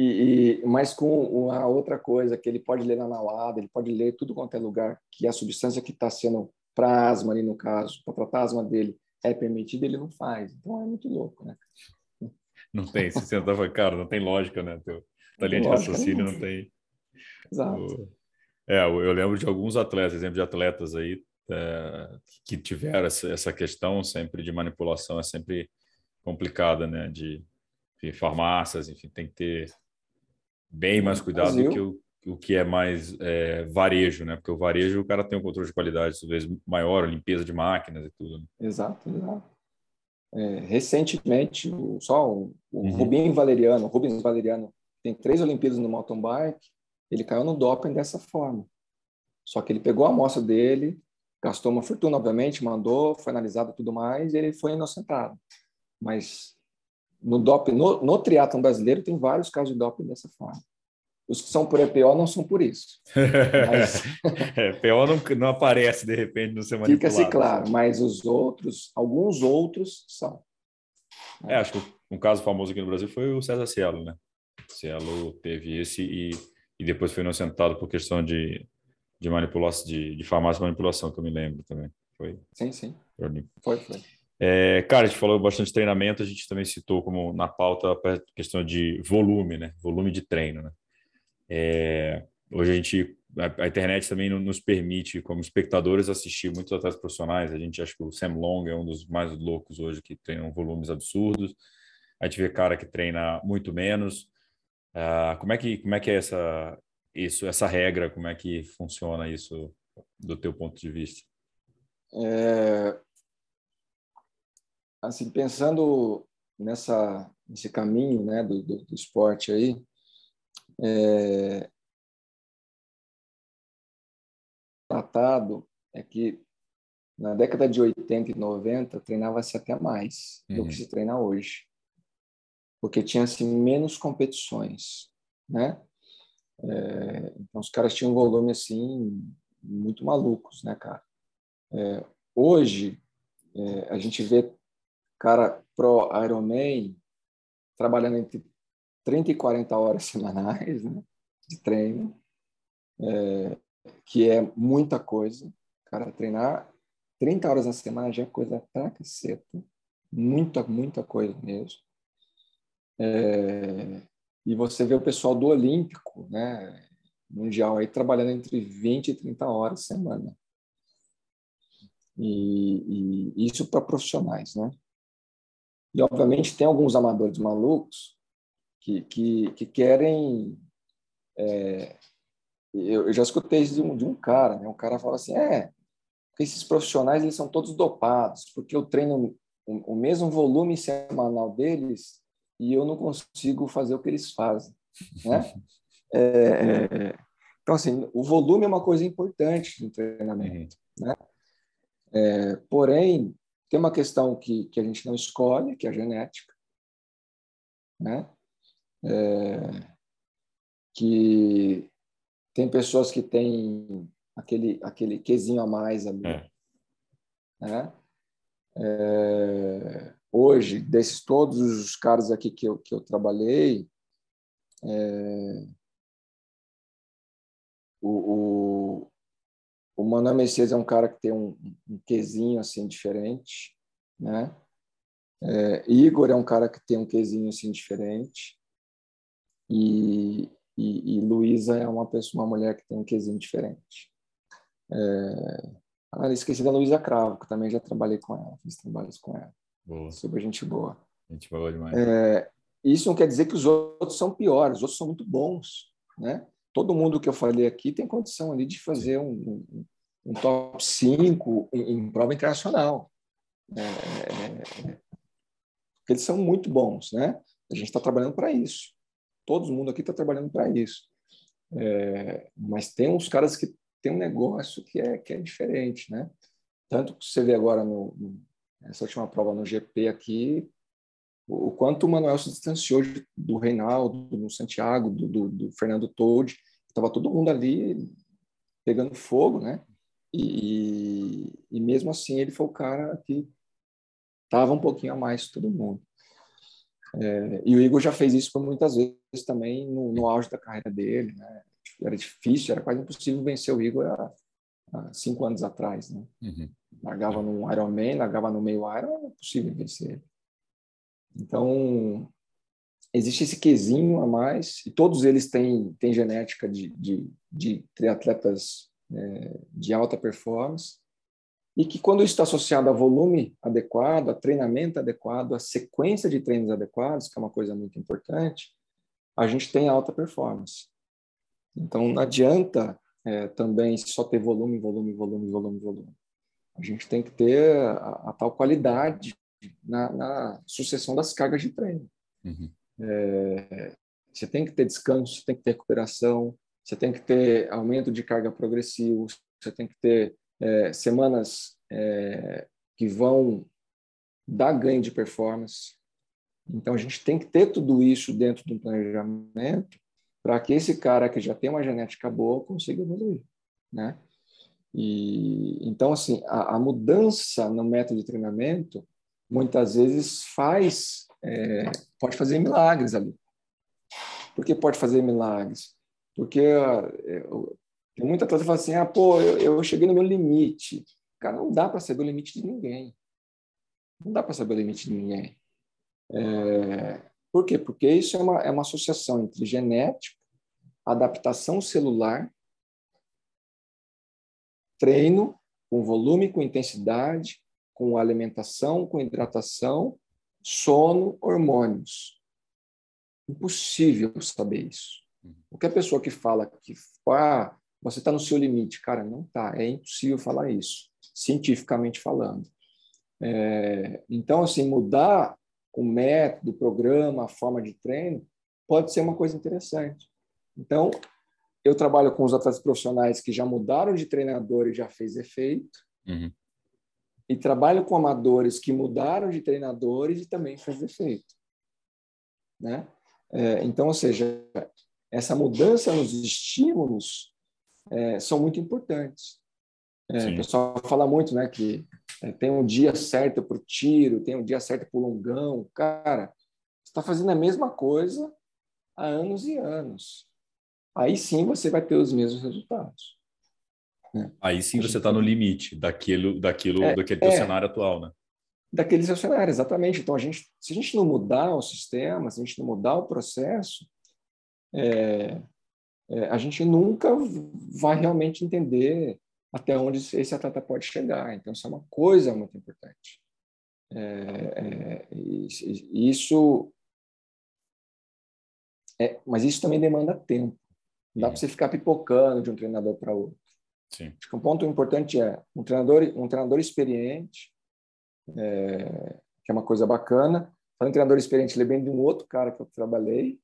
e, e, mas com uma outra coisa que ele pode ler na nauada, ele pode ler tudo quanto é lugar que a substância que está sendo para asma ali no caso, para tratar asma dele é permitida, ele não faz. Então é muito louco, né? Não tem, se você tava, cara, não tem lógica, né? Teu, linha de raciocínio não tem. Exato. É, eu lembro de alguns atletas, exemplo de atletas aí é, que tiveram essa, essa questão sempre de manipulação, é sempre complicada, né? De, de farmácias, enfim, tem que ter bem mais cuidado do que o, o que é mais é, varejo, né? Porque o varejo, o cara tem um controle de qualidade, às vezes, maior, limpeza de máquinas e tudo. Né? Exato, exato. É, recentemente, só o, o uhum. Rubinho Valeriano, Rubens Valeriano, tem três Olimpíadas no mountain bike, ele caiu no doping dessa forma. Só que ele pegou a amostra dele, gastou uma fortuna, obviamente, mandou, foi analisado tudo mais, e ele foi inocentado. Mas no doping, no, no triatlon brasileiro, tem vários casos de doping dessa forma. Os que são por EPO não são por isso. Mas... é, PO não, não aparece de repente no seu manipulado. Fica-se claro, mas os outros, alguns outros são. É, acho que um caso famoso aqui no Brasil foi o César Cielo, né? Cielo teve esse e, e depois foi inocentado por questão de, de manipulação, de, de farmácia manipulação, que eu me lembro também. Foi. Sim, sim. Foi, foi. É, cara, a gente falou bastante treinamento, a gente também citou como na pauta a questão de volume, né? Volume de treino, né? É, hoje a gente, a, a, internet também nos permite, como espectadores, assistir muitos atletas profissionais. A gente acha que o Sam Long é um dos mais loucos hoje que treinam volumes absurdos. A gente vê cara que treina muito menos. Uh, como é que como é que é essa isso, essa regra? Como é que funciona isso do teu ponto de vista? É, assim, pensando nessa nesse caminho, né, do, do, do esporte aí, é, tratado é que na década de 80 e 90 treinava-se até mais uhum. do que uhum. se treina hoje, porque tinha-se menos competições, né? É, então os caras tinham um volume assim muito malucos, né, cara? É, hoje é, a gente vê cara pro Ironman trabalhando entre 30 e 40 horas semanais né, de treino, é, que é muita coisa. Cara, treinar 30 horas na semana já é coisa pra caceta. Muita, muita coisa mesmo. É, e você vê o pessoal do Olímpico, né, mundial, aí trabalhando entre 20 e 30 horas semana. E, e isso para profissionais, né? E, obviamente, tem alguns amadores malucos que, que, que querem. É, eu, eu, já escutei isso de um, de um cara, né? Um cara fala assim: é, esses profissionais eles são todos dopados, porque eu treino o, o mesmo volume semanal deles e eu não consigo fazer o que eles fazem, né? É, é, então, assim, o volume é uma coisa importante no treinamento, né? É, porém, tem uma questão que, que a gente não escolhe, que é a genética, né? É, que tem pessoas que têm aquele aquele quesinho a mais ali, é. né? É, hoje, desses todos os caras aqui que eu, que eu trabalhei, é, o, o, o Manuel Messias é um cara que tem um, um quesinho assim diferente, né? É, Igor é um cara que tem um quesinho assim diferente e, e, e Luísa é uma pessoa, uma mulher que tem um quesinho diferente. É, ah, esqueci da Luísa Cravo, que também já trabalhei com ela, fiz trabalhos com ela. Boa. Super gente boa. Gente boa demais. É, isso não quer dizer que os outros são piores, os outros são muito bons, né? Todo mundo que eu falei aqui tem condição ali de fazer um, um, um top 5 em, em, prova internacional. É, é, eles são muito bons, né? A gente está trabalhando para isso. Todo mundo aqui está trabalhando para isso. É, mas tem uns caras que tem um negócio que é, que é diferente, né? Tanto que você vê agora no, no essa última prova no GP aqui, o, quanto o Manuel se distanciou do Reinaldo, do Santiago, do, do, do Fernando Todd, estava todo mundo ali pegando fogo, né? E, e mesmo assim ele foi o cara que estava um pouquinho a mais que todo mundo. É, e o Igor já fez isso por muitas vezes também no, no auge da carreira dele, né? Era difícil, era quase impossível vencer o Igor há, há cinco anos atrás, né? Uhum. Largava no Ironman, largava no meio Iron, era possível vencer ele. Então, existe esse quesinho a mais, e todos eles têm, têm genética de, de, de triatletas é, de alta performance, e que quando isso está associado a volume adequado, a treinamento adequado, a sequência de treinos adequados, que é uma coisa muito importante, a gente tem alta performance. Então, não adianta é, também só ter volume, volume, volume, volume, volume. A gente tem que ter a, a tal qualidade na, na, sucessão das cargas de treino. Uhum. É, você tem que ter descanso, você tem que ter recuperação, você tem que ter aumento de carga progressivo, você tem que ter é, semanas é, que vão dar ganho de performance. Então, a gente tem que ter tudo isso dentro do planejamento para que esse cara que já tem uma genética boa consiga evoluir, né? E então assim, a, a mudança no método de treinamento muitas vezes faz é, pode fazer milagres ali. Por que pode fazer milagres? Porque é, tem muita coisa que fala assim, ah, pô, eu, eu cheguei no meu limite. Cara, não dá para saber o limite de ninguém. Não dá para saber o limite de ninguém. É, por quê? Porque isso é uma, é uma associação entre genético, adaptação celular, treino com volume, com intensidade, com alimentação, com hidratação sono, hormônios. Impossível saber isso. Uhum. Qualquer pessoa que fala que ah, você está no seu limite, cara, não está. É impossível falar isso, cientificamente falando. É, então, assim, mudar o método, o programa, a forma de treino pode ser uma coisa interessante. Então, eu trabalho com os atletas profissionais que já mudaram de treinador e já fez efeito. Uhum e trabalho com amadores que mudaram de treinadores e também faz efeito. Né? É, então, ou seja, essa mudança nos estímulos é, são muito importantes. É, o pessoal fala muito né, que é, tem um dia certo para o tiro, tem um dia certo para o longão. Cara, você está fazendo a mesma coisa há anos e anos. Aí sim você vai ter os mesmos resultados. É. Aí sim você está no limite daquilo, daquilo, é, daquele teu é, cenário atual, né? Daquele seu cenário, exatamente. Então, a gente, se a gente não mudar o sistema, se a gente não mudar o processo, é, é, a gente nunca vai realmente entender até onde esse atleta pode chegar. Então, isso é uma coisa muito importante. É, é isso, mas isso também demanda tempo. Não dá para você ficar pipocando de um treinador para outro. Sim. Acho que um ponto importante é um treinador, um treinador experiente, é, que é uma coisa bacana. Falando em treinador experiente, lembrei de um outro cara que eu trabalhei,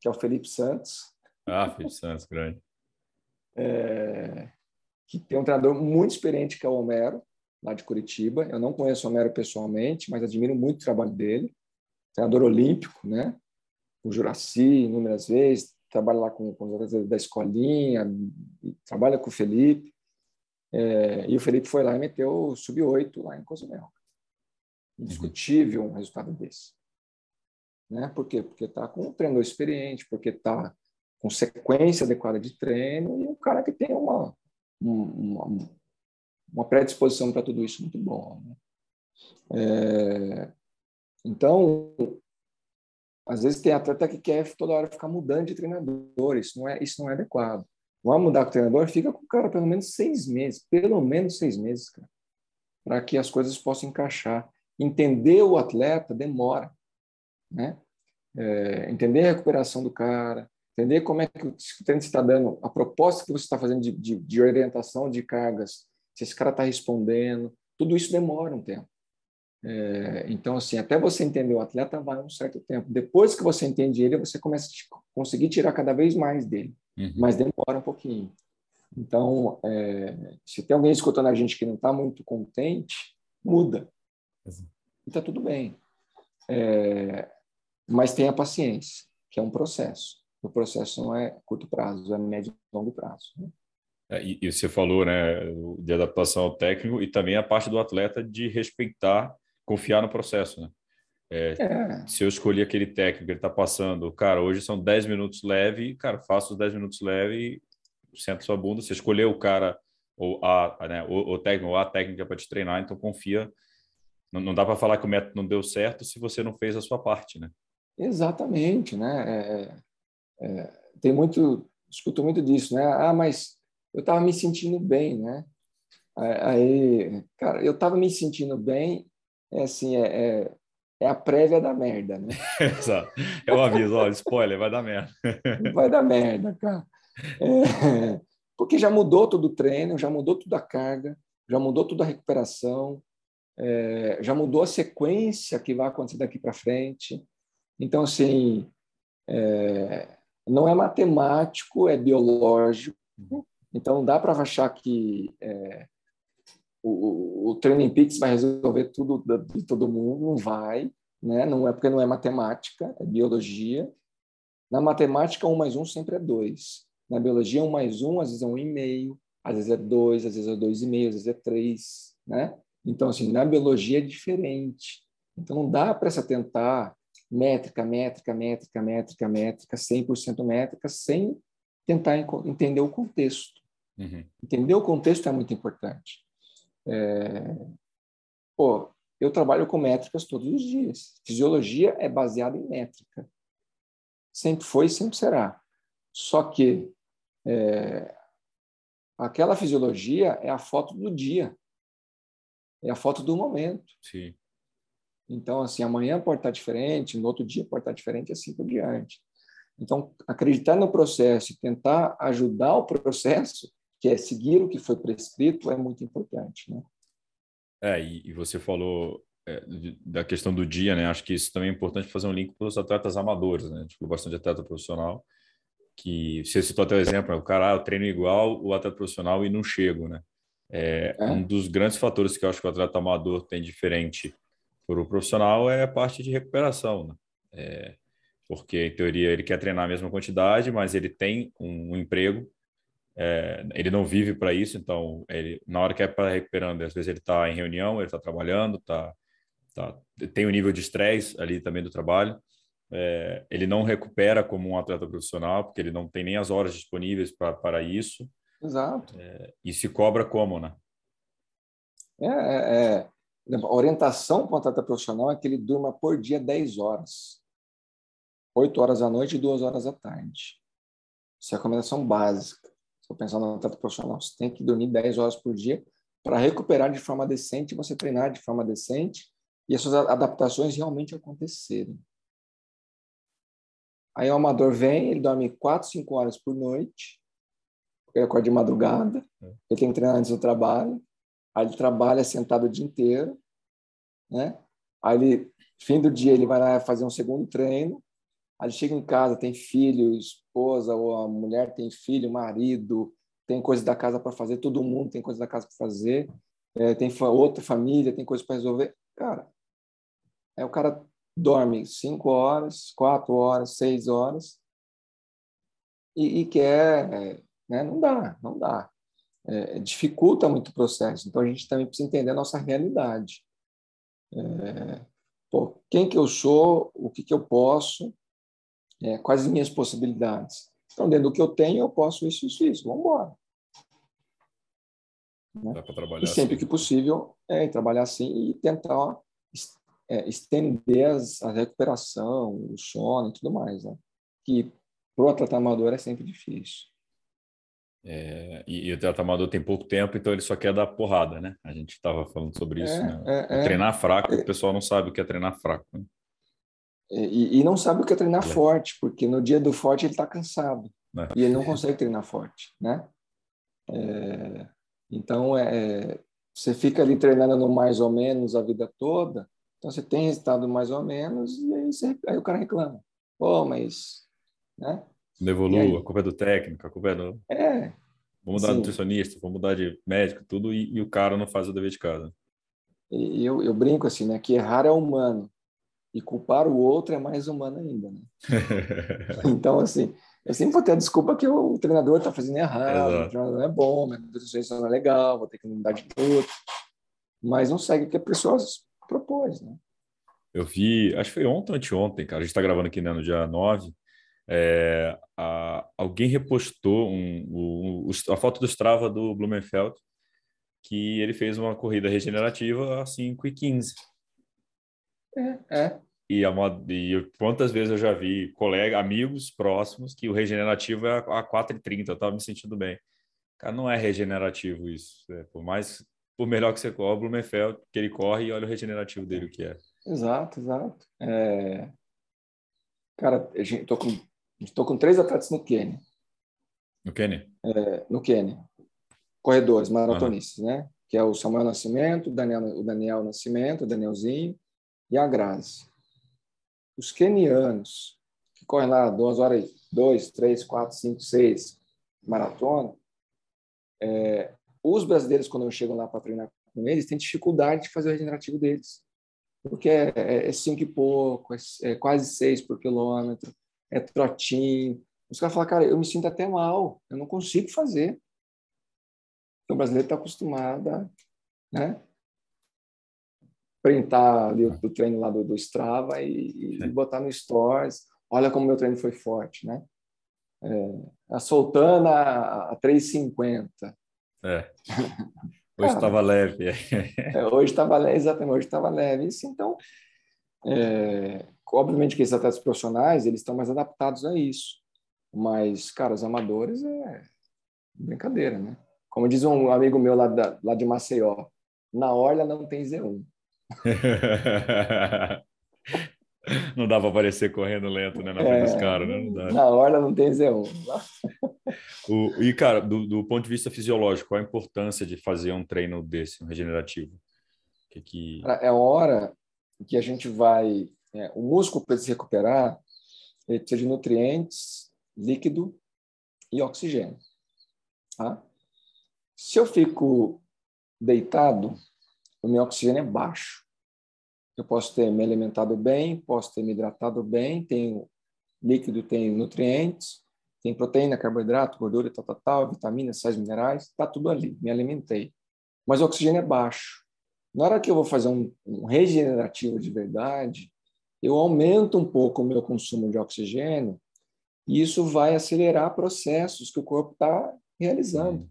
que é o Felipe Santos. Ah, Felipe Santos, grande. É, que tem um treinador muito experiente, que é o Homero, lá de Curitiba. Eu não conheço o Homero pessoalmente, mas admiro muito o trabalho dele. Treinador olímpico, né? O Juraci, inúmeras vezes, trabalha lá com, com os da escolinha, trabalha com o Felipe. É, e o Felipe foi lá e meteu sub-8 lá em Cozumel. Indiscutível um resultado desse. Né? Por quê? Porque está com um treinador experiente, porque está com sequência adequada de treino e um cara que tem uma, uma, uma predisposição para tudo isso muito bom. Né? É, então, às vezes tem atleta que quer toda hora ficar mudando de treinador, isso não é, isso não é adequado. Vamos mudar o treinador, fica com o cara pelo menos seis meses, pelo menos seis meses, cara, para que as coisas possam encaixar. Entender o atleta demora, né? É, entender a recuperação do cara, entender como é que o treino está dando, a proposta que você está fazendo de, de, de orientação de cargas, se esse cara está respondendo, tudo isso demora um tempo. É, então, assim, até você entender o atleta vai um certo tempo. Depois que você entende ele, você começa a conseguir tirar cada vez mais dele, uhum. mas demora um pouquinho. Então, é, se tem alguém escutando a gente que não está muito contente, muda. E está tudo bem. É, mas tenha paciência, que é um processo. O processo não é curto prazo, é médio e longo prazo. Né? É, e, e, você falou, né, de adaptação ao técnico e também a parte do atleta de respeitar confiar no processo, né? É, é. Se eu escolhi aquele técnico, ele está passando, cara, hoje são 10 minutos leve, cara, faça os 10 minutos leve, senta sua bunda, você escolheu o cara, ou a, né, o, o técnico, ou a técnica para te treinar, então confia. Não, não dá para falar que o método não deu certo se você não fez a sua parte, né? Exatamente, né? É, é, tem muito, escuto muito disso, né? Ah, mas eu estava me sentindo bem, né? Aí, cara, eu estava me sentindo bem, é assim, é, é, é, a prévia da merda, né? Exato. É o aviso, ó, spoiler, vai dar merda. vai dar merda, cara. É, porque já mudou todo o treino, já mudou toda a carga, já mudou toda a recuperação, é, já mudou a sequência que vai acontecer daqui para frente. Então, assim, é, não é matemático, é biológico. Então, dá para achar que é, o, o Training Peaks vai resolver tudo de todo mundo, não vai, né? Não é porque não é matemática, é biologia. Na matemática, um mais um sempre é dois. Na biologia, um mais um, às vezes é um e meio, às vezes é dois, às vezes é dois e meio, às vezes é três, né? Então, assim, na biologia é diferente. Então, não dá para se atentar métrica, métrica, métrica, métrica, métrica, 100% métrica, sem tentar entender o contexto. Uhum. Entender o contexto é muito importante. É... Pô, eu trabalho com métricas todos os dias. Fisiologia é baseada em métrica. Sempre foi e sempre será. Só que é... aquela fisiologia é a foto do dia. É a foto do momento. Sim. Então, assim, amanhã pode estar diferente, no outro dia pode estar diferente, assim por diante. Então, acreditar no processo e tentar ajudar o processo que é seguir o que foi prescrito, é muito importante. Né? É, e, você falou é, da questão do dia, né? Acho que isso também é importante fazer um link para os atletas amadores, né? Tipo, bastante atleta profissional, que você citou até o exemplo, né? o cara, ah, eu treino igual o atleta profissional e não chego, né? É, é, Um dos grandes fatores que eu acho que o atleta amador tem diferente para o profissional é a parte de recuperação, né? É, porque, em teoria, ele quer treinar a mesma quantidade, mas ele tem um, um emprego é, ele não vive para isso, então ele, na hora que é para recuperando, às vezes ele está em reunião, ele está trabalhando, tá, tá, tem o um nível de estresse ali também do trabalho. É, ele não recupera como um atleta profissional, porque ele não tem nem as horas disponíveis para isso. Exato. É, e se cobra como, né? É, é, é. a orientação para um atleta profissional é que ele durma por dia 10 horas. 8 horas à noite e 2 horas à tarde. Isso é a recomendação básica for pensar no atleta profissional, você tem que dormir 10 horas por dia para recuperar de forma decente, você treinar de forma decente e as suas adaptações realmente acontecerem. Aí o amador vem, ele dorme 4, 5 horas por noite, porque ele acorda de madrugada, é. ele tem que treinar antes do trabalho, aí ele trabalha sentado o dia inteiro, né? Aí ele, fim do dia, ele vai lá fazer um segundo treino, Aí chega em casa, tem filho, esposa, ou a mulher tem filho, marido, tem coisa da casa para fazer, todo mundo tem coisa da casa para fazer, é, tem outra família, tem coisa para resolver. Cara, aí o cara dorme cinco horas, quatro horas, seis horas e, e quer, é, né? Não dá, não dá. É, dificulta muito o processo. Então a gente também precisa entender a nossa realidade. É, pô, quem que eu sou, o que que eu posso, é, quais as minhas possibilidades. Então, dentro do que eu tenho, eu posso isso, isso, isso. Vamos embora. Né? E sempre assim. que possível, é, trabalhar assim e tentar é, estender as, a recuperação, o sono e tudo mais. Né? Que para o atleta amador é sempre difícil. É, e, e, o amador tem pouco tempo, então ele só quer dar porrada, né? A gente estava falando sobre isso. É, né? É, é. treinar fraco, o pessoal não sabe o que é treinar fraco. Né? E, e, não sabe o que é treinar é. forte, porque no dia do forte ele está cansado é. e ele não consegue treinar forte, né? É, então, é, você fica ali treinando no mais ou menos a vida toda, então você tem resultado mais ou menos e aí, você, aí o cara reclama. Pô, mas... Né? Não evolua, a culpa é do técnico, a culpa é do... É. Vamos mudar de nutricionista, vamos mudar de médico, tudo, e, e, o cara não faz o dever de casa. E eu, eu brinco assim, né? Que errar é humano e culpar o outro é mais humano ainda, né? então, assim, eu sempre vou ter a desculpa que o treinador está fazendo errado, Exato. o treinador não é bom, minha não é legal, vou ter que mudar de tudo. Mas não segue o que a pessoa propôs, né? Eu vi, acho que foi ontem ou anteontem, cara, a gente está gravando aqui né, no dia 9, é, a, alguém repostou um, um, a foto do Strava do Blumenfeld, que ele fez uma corrida regenerativa a 5 e 15. É, é. e, a, e quantas vezes eu já vi colegas, amigos próximos, que o regenerativo é a 4,30, eu estava me sentindo bem. Cara, não é regenerativo isso. É, por mais, por melhor que você corra, o Blumenfeld, que ele corre e olha o regenerativo dele o que é. Exato, exato. É... Cara, estou com, tô com três atletas no Quênia. No Quênia? É, no Quênia. Corredores, maratonistas, uhum. né? Que é o Samuel Nascimento, o Daniel, o Daniel Nascimento, o Danielzinho e a Grazi. Os quenianos, que correm lá duas horas, dois, três, quatro, cinco, seis, maratona, é, os brasileiros, quando chegam lá para treinar com eles, têm dificuldade de fazer o regenerativo deles porque é, é, é cinco e pouco, é, é, quase seis por quilômetro, é trotinho. Os caras falam, cara, eu me sinto até mal, eu não consigo fazer. Então, o brasileiro está acostumado a né, printar ali o, o treino lá do, do Strava e, e, botar no Stories. Olha como meu treino foi forte, né? É, a Soltana a, a 3,50. É. Hoje estava leve. é, hoje estava leve, exatamente, hoje estava leve. Isso, então, é, obviamente que esses atletas profissionais, eles estão mais adaptados a isso. Mas, cara, os amadores é brincadeira, né? Como diz um amigo meu lá, da, lá de Maceió, na orla não tem Z1. Não dá para aparecer correndo lento, né? Na frente é, dos caras, né? Não dá. Na hora não tem Z1. o, e, cara, do, do, ponto de vista fisiológico, qual a importância de fazer um treino desse, um regenerativo? Que, que... É hora que a gente vai... É, o músculo, para se recuperar, ele precisa de nutrientes, líquido e oxigênio. Tá? Se eu fico deitado, o meu oxigênio é baixo eu posso ter me alimentado bem, posso ter me hidratado bem, tenho líquido, tenho nutrientes, tem proteína, carboidrato, gordura, tal, tal, tal, vitaminas, sais minerais, está tudo ali, me alimentei. Mas o oxigênio é baixo. Na hora que eu vou fazer um, um regenerativo de verdade, eu aumento um pouco o meu consumo de oxigênio e isso vai acelerar processos que o corpo está realizando.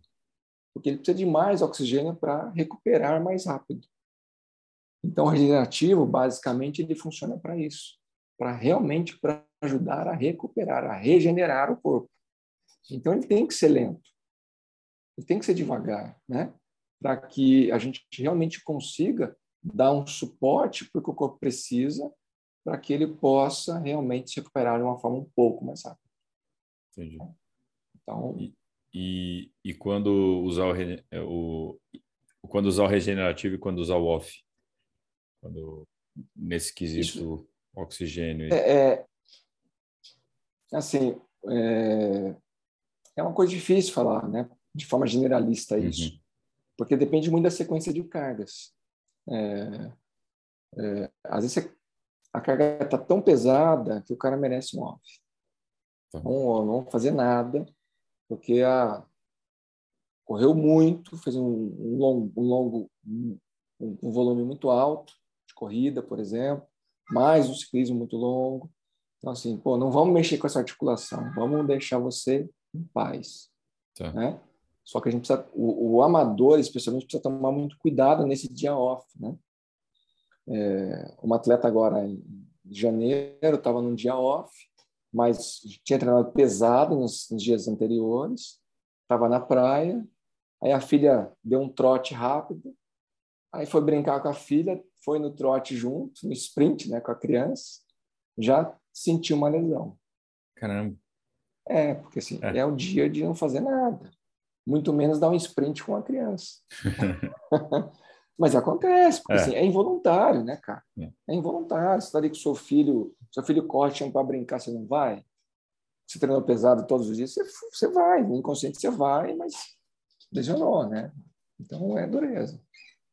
Porque ele precisa de mais oxigênio para recuperar mais rápido. Então, o regenerativo, basicamente, ele funciona para isso, para realmente para ajudar a recuperar, a regenerar o corpo. Então, ele tem que ser lento, ele tem que ser devagar, né? Para que a gente realmente consiga dar um suporte para o que o corpo precisa, para que ele possa realmente se recuperar de uma forma um pouco mais rápida. Entendi. Então, e, e, quando usar o, o, quando usar o regenerativo e quando usar o off? quando nesse quesito Isso. oxigênio? É, é assim, é, é, uma coisa difícil falar, né? De forma generalista isso, uhum. porque depende muito da sequência de cargas. É, é, às vezes a carga está tão pesada que o cara merece um off. Tá. Não, não fazer nada, porque a correu muito, fez um, um longo, um longo um, um volume muito alto, corrida, por exemplo, mais um ciclismo muito longo. Então, assim, pô, não vamos mexer com essa articulação, vamos deixar você em paz. Tá. Né? Só que a gente precisa, o, o, amador, especialmente, precisa tomar muito cuidado nesse dia off, né? É, uma atleta agora em janeiro estava num dia off, mas tinha treinado pesado nos, nos dias anteriores, estava na praia, aí a filha deu um trote rápido, aí foi brincar com a filha, foi no trote junto, no sprint, né, com a criança, já sentiu uma lesão. Caramba. É, porque assim, é, é o dia de não fazer nada. Muito menos dar um sprint com a criança. Mas acontece, porque é. Assim, é involuntário, né, cara? É, é involuntário. Você está ali com seu filho, seu filho corre para brincar, você não vai? Você treinou pesado todos os dias, você, você vai. No inconsciente você vai, mas lesionou, né? Então é dureza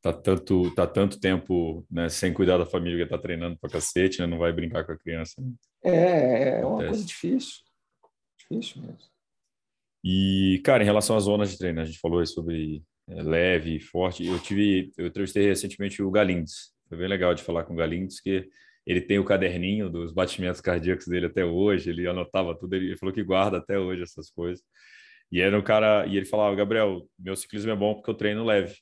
tá tanto, tá tanto tempo né, sem cuidar da família que tá treinando pra cacete, né, não vai brincar com a criança. Né? É, é uma coisa difícil. Difícil mesmo. E, cara, em relação às zonas de treino, a gente falou sobre é, leve, forte. Eu tive, eu entrevistei recentemente o Galindes. Foi bem legal de falar com o Galindes, que ele tem o caderninho dos batimentos cardíacos dele até hoje, ele anotava tudo, ele falou que guarda até hoje essas coisas. E era um cara, e ele falava, Gabriel, meu ciclismo é bom porque eu treino leve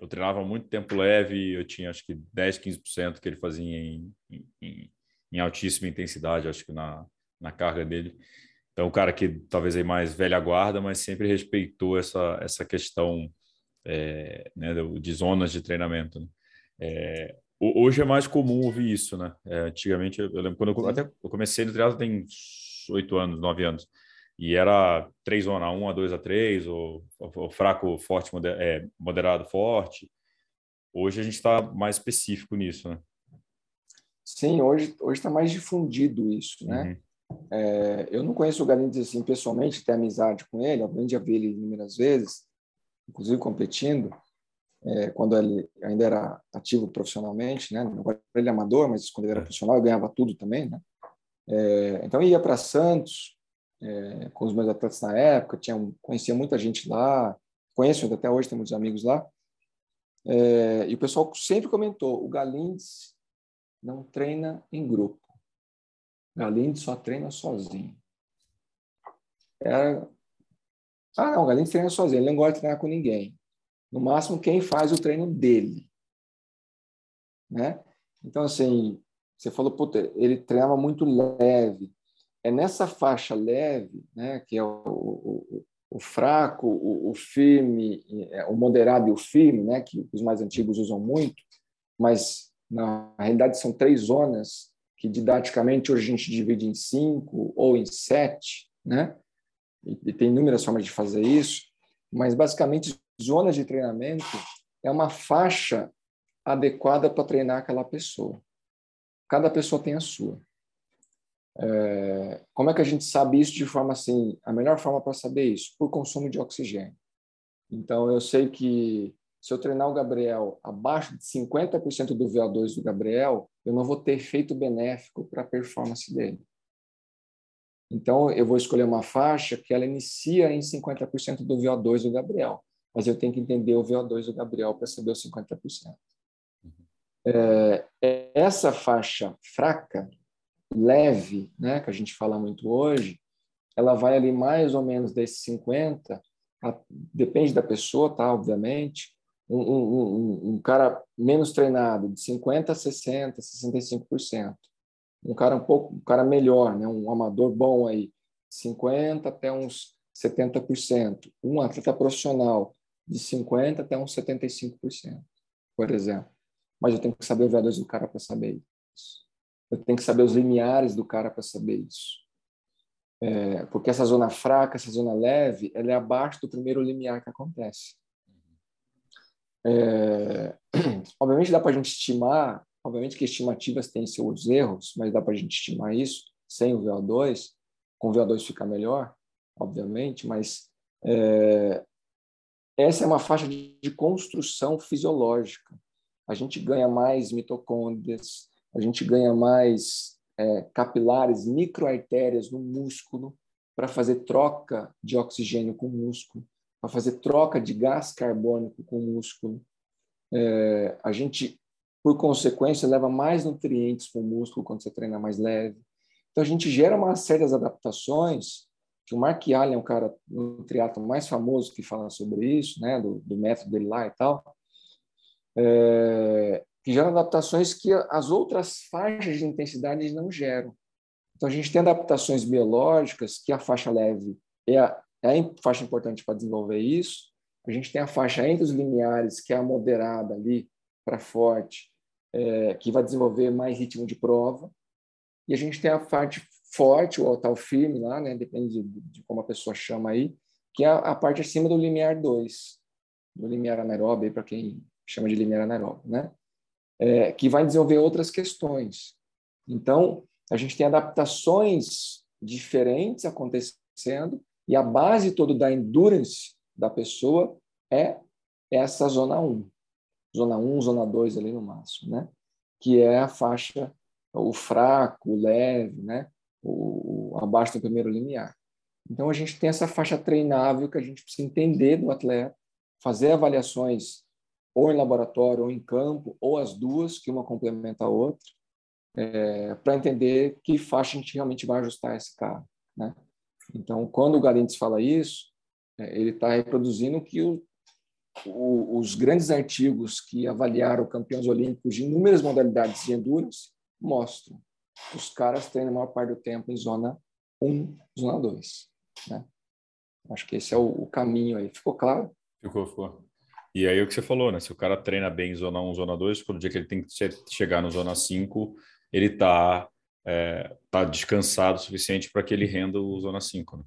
eu treinava muito tempo leve, eu tinha acho que 10, 15% que ele fazia em, em, em altíssima intensidade, acho que na, na carga dele. Então, o cara que talvez é mais velha guarda, mas sempre respeitou essa, essa questão é, né, de zonas de treinamento. Né? É, hoje é mais comum ouvir isso, né? É, antigamente, eu lembro quando eu, até eu comecei no triatlo tem oito anos, nove anos, e era três zona, um a dois a três, ou, ou fraco, forte, é, moderado, forte. Hoje a gente está mais específico nisso, né? Sim, hoje hoje está mais difundido isso, né? Uhum. É, eu não conheço o Galindes assim pessoalmente, tenho amizade com ele, aprendi a ver ele inúmeras vezes, inclusive competindo, é, quando ele ainda era ativo profissionalmente, né? Agora ele é amador, mas quando ele era é. profissional eu ganhava tudo também, né? É, então ia para Santos é, com os meus atletas na época, tinha, conhecia muita gente lá, conheço até hoje, tenho muitos amigos lá, é, e o pessoal sempre comentou, o Galindes não treina em grupo. Galindes só treina sozinho. Era... Ah, não, o Galindes treina sozinho, ele não gosta de treinar com ninguém. No máximo, quem faz o treino dele. Né? Então, assim, você falou, ele treinava muito leve. É nessa faixa leve, né, que é o, o, o fraco, o, o, firme, é, o moderado e o firme, né, que os mais antigos usam muito, mas na realidade são três zonas que didaticamente hoje a gente divide em cinco ou em sete, né? E, tem inúmeras formas de fazer isso, mas basicamente zonas de treinamento é uma faixa adequada para treinar aquela pessoa. Cada pessoa tem a sua. É, como é que a gente sabe isso de forma assim? A melhor forma para saber isso? Por consumo de oxigênio. Então, eu sei que se eu treinar o Gabriel abaixo de 50% do VO2 do Gabriel, eu não vou ter efeito benéfico para a performance dele. Então, eu vou escolher uma faixa que ela inicia em 50% do VO2 do Gabriel, mas eu tenho que entender o VO2 do Gabriel para saber os 50%. É, essa faixa fraca, leve, né, que a gente fala muito hoje, ela vai ali mais ou menos desses 50, depende da pessoa, tá, obviamente, um, um, um, cara menos treinado, de 50% a 60%, 65%. Um cara um pouco, um cara melhor, né? um amador bom aí, 50% até uns 70%. Um atleta profissional, de 50% até uns 75%, por exemplo. Mas eu tenho que saber o VO2 do cara para saber isso. Eu tenho que saber os limiares do cara para saber isso. É, porque essa zona fraca, essa zona leve, ela é abaixo do primeiro limiar que acontece. É, obviamente dá para a gente estimar, obviamente que estimativas têm seus erros, mas dá para a gente estimar isso sem o VO2. Com o VO2 fica melhor, obviamente, mas é, essa é uma faixa de, de construção fisiológica. A gente ganha mais mitocôndrias, a gente ganha mais é, capilares, microartérias no músculo para fazer troca de oxigênio com o músculo para fazer troca de gás carbônico com o músculo. É, a gente, por consequência, leva mais nutrientes para o músculo quando você treina mais leve. Então, a gente gera uma série de adaptações, que o Mark Allen é um cara, um triatlo mais famoso que fala sobre isso, né, do, do método dele lá e tal, é, que geram adaptações que as outras faixas de intensidade não geram. Então, a gente tem adaptações biológicas que a faixa leve é a, é a faixa importante para desenvolver isso. A gente tem a faixa entre os lineares, que é a moderada ali para forte, é, que vai desenvolver mais ritmo de prova. E a gente tem a parte forte, ou tal firme lá, né? depende de, de, como a pessoa chama aí, que é a, a parte acima do limiar 2, do limiar anaeróbio, para quem chama de limiar anaeróbio, né? É, que vai desenvolver outras questões. Então, a gente tem adaptações diferentes acontecendo e a base toda da endurance da pessoa é essa zona 1. Zona 1, zona 2 ali no máximo, né? Que é a faixa, o fraco, o leve, né? O, o abaixo do primeiro limiar. Então a gente tem essa faixa treinável que a gente precisa entender do atleta, fazer avaliações ou em laboratório ou em campo, ou as duas, que uma complementa a outra, é, para entender que faixa a gente realmente vai ajustar esse carro. Né? Então, quando o Galindes fala isso, é, ele está reproduzindo que o, o, os grandes artigos que avaliaram campeões olímpicos de inúmeras modalidades de endurance mostram. os caras treinam a maior parte do tempo em zona 1, zona 2. Né? Acho que esse é o, o, caminho aí. Ficou claro? Ficou, ficou. E aí o que você falou, né? Se o cara treina bem em zona 1, zona 2, quando o dia que ele tem que chegar no zona 5, ele está é, tá descansado o suficiente para que ele renda o zona 5. Né?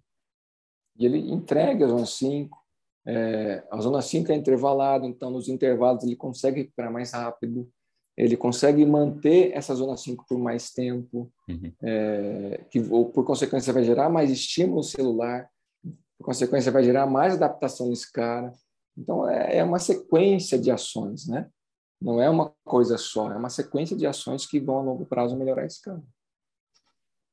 E ele entrega a zona 5. É, a zona 5 é intervalada, então nos intervalos ele consegue recuperar mais rápido, ele consegue manter essa zona 5 por mais tempo, uhum. é, que ou, por consequência vai gerar mais estímulo celular, por consequência vai gerar mais adaptação nesse cara. Então é, é uma sequência de ações, né? Não é uma coisa só, é uma sequência de ações que vão a longo prazo melhorar esse cara.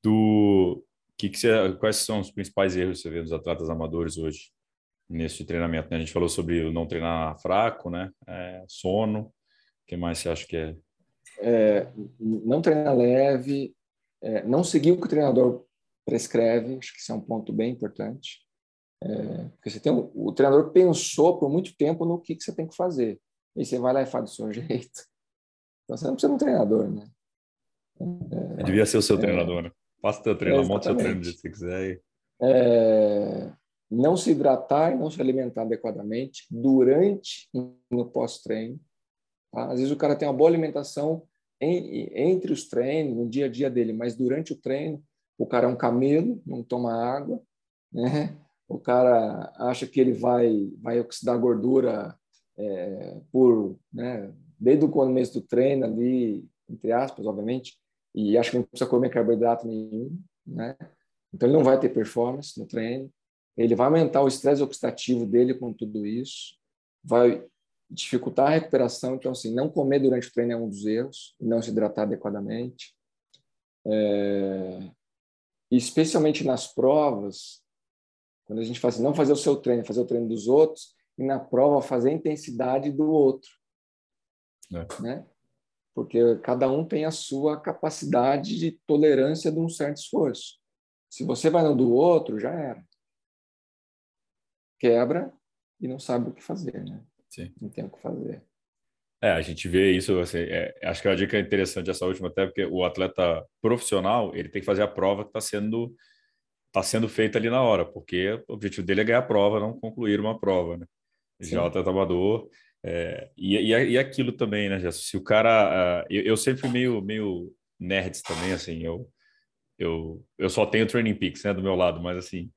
Do que, que você, quais são os principais erros que você vê dos atletas amadores hoje nesse treinamento? Né? A gente falou sobre o não treinar fraco, né? É, sono. O que mais você acha que é? é não treinar leve, é, não seguir o que o treinador prescreve. Acho que isso é um ponto bem importante. É, porque você tem um, o treinador pensou por muito tempo no que, que você tem que fazer. E você vai lá e faz do seu jeito. Então você não precisa de um treinador, né? É, Devia ser o seu é, treinador, né? Faça teu treino, é, monta seu treino se você quiser. É, não se hidratar e não se alimentar adequadamente durante e no pós-treino. Tá? Às vezes o cara tem uma boa alimentação em, entre os treinos, no dia a dia dele, mas durante o treino o cara é um camelo, não toma água, né? O cara acha que ele vai vai oxidar gordura é, por, né? Desde o começo do treino ali, entre aspas, obviamente, e acho que não precisa comer carboidrato nenhum, né? Então ele não vai ter performance no treino, ele vai aumentar o estresse oxidativo dele com tudo isso, vai dificultar a recuperação, então assim, não comer durante o treino é um dos erros, não se hidratar adequadamente. É... especialmente nas provas, quando a gente fala assim, não fazer o seu treino, fazer o treino dos outros, e na prova fazer a intensidade do outro. É. Né? porque cada um tem a sua capacidade de tolerância de um certo esforço. Se você vai no do outro, já era. Quebra e não sabe o que fazer, né? Sim. Não tem o que fazer. É, a gente vê isso, assim, é, acho que é uma dica interessante essa última até porque o atleta profissional, ele tem que fazer a prova que está sendo tá sendo feita ali na hora, porque o objetivo dele é ganhar a prova, não concluir uma prova, né? Já o atleta amador, é, e, e, e, aquilo também, né, Gerson? Se o cara. Uh, eu, eu, sempre fui meio, meio nerds também, assim. Eu, eu, eu só tenho Training Peaks, né, do meu lado, mas assim.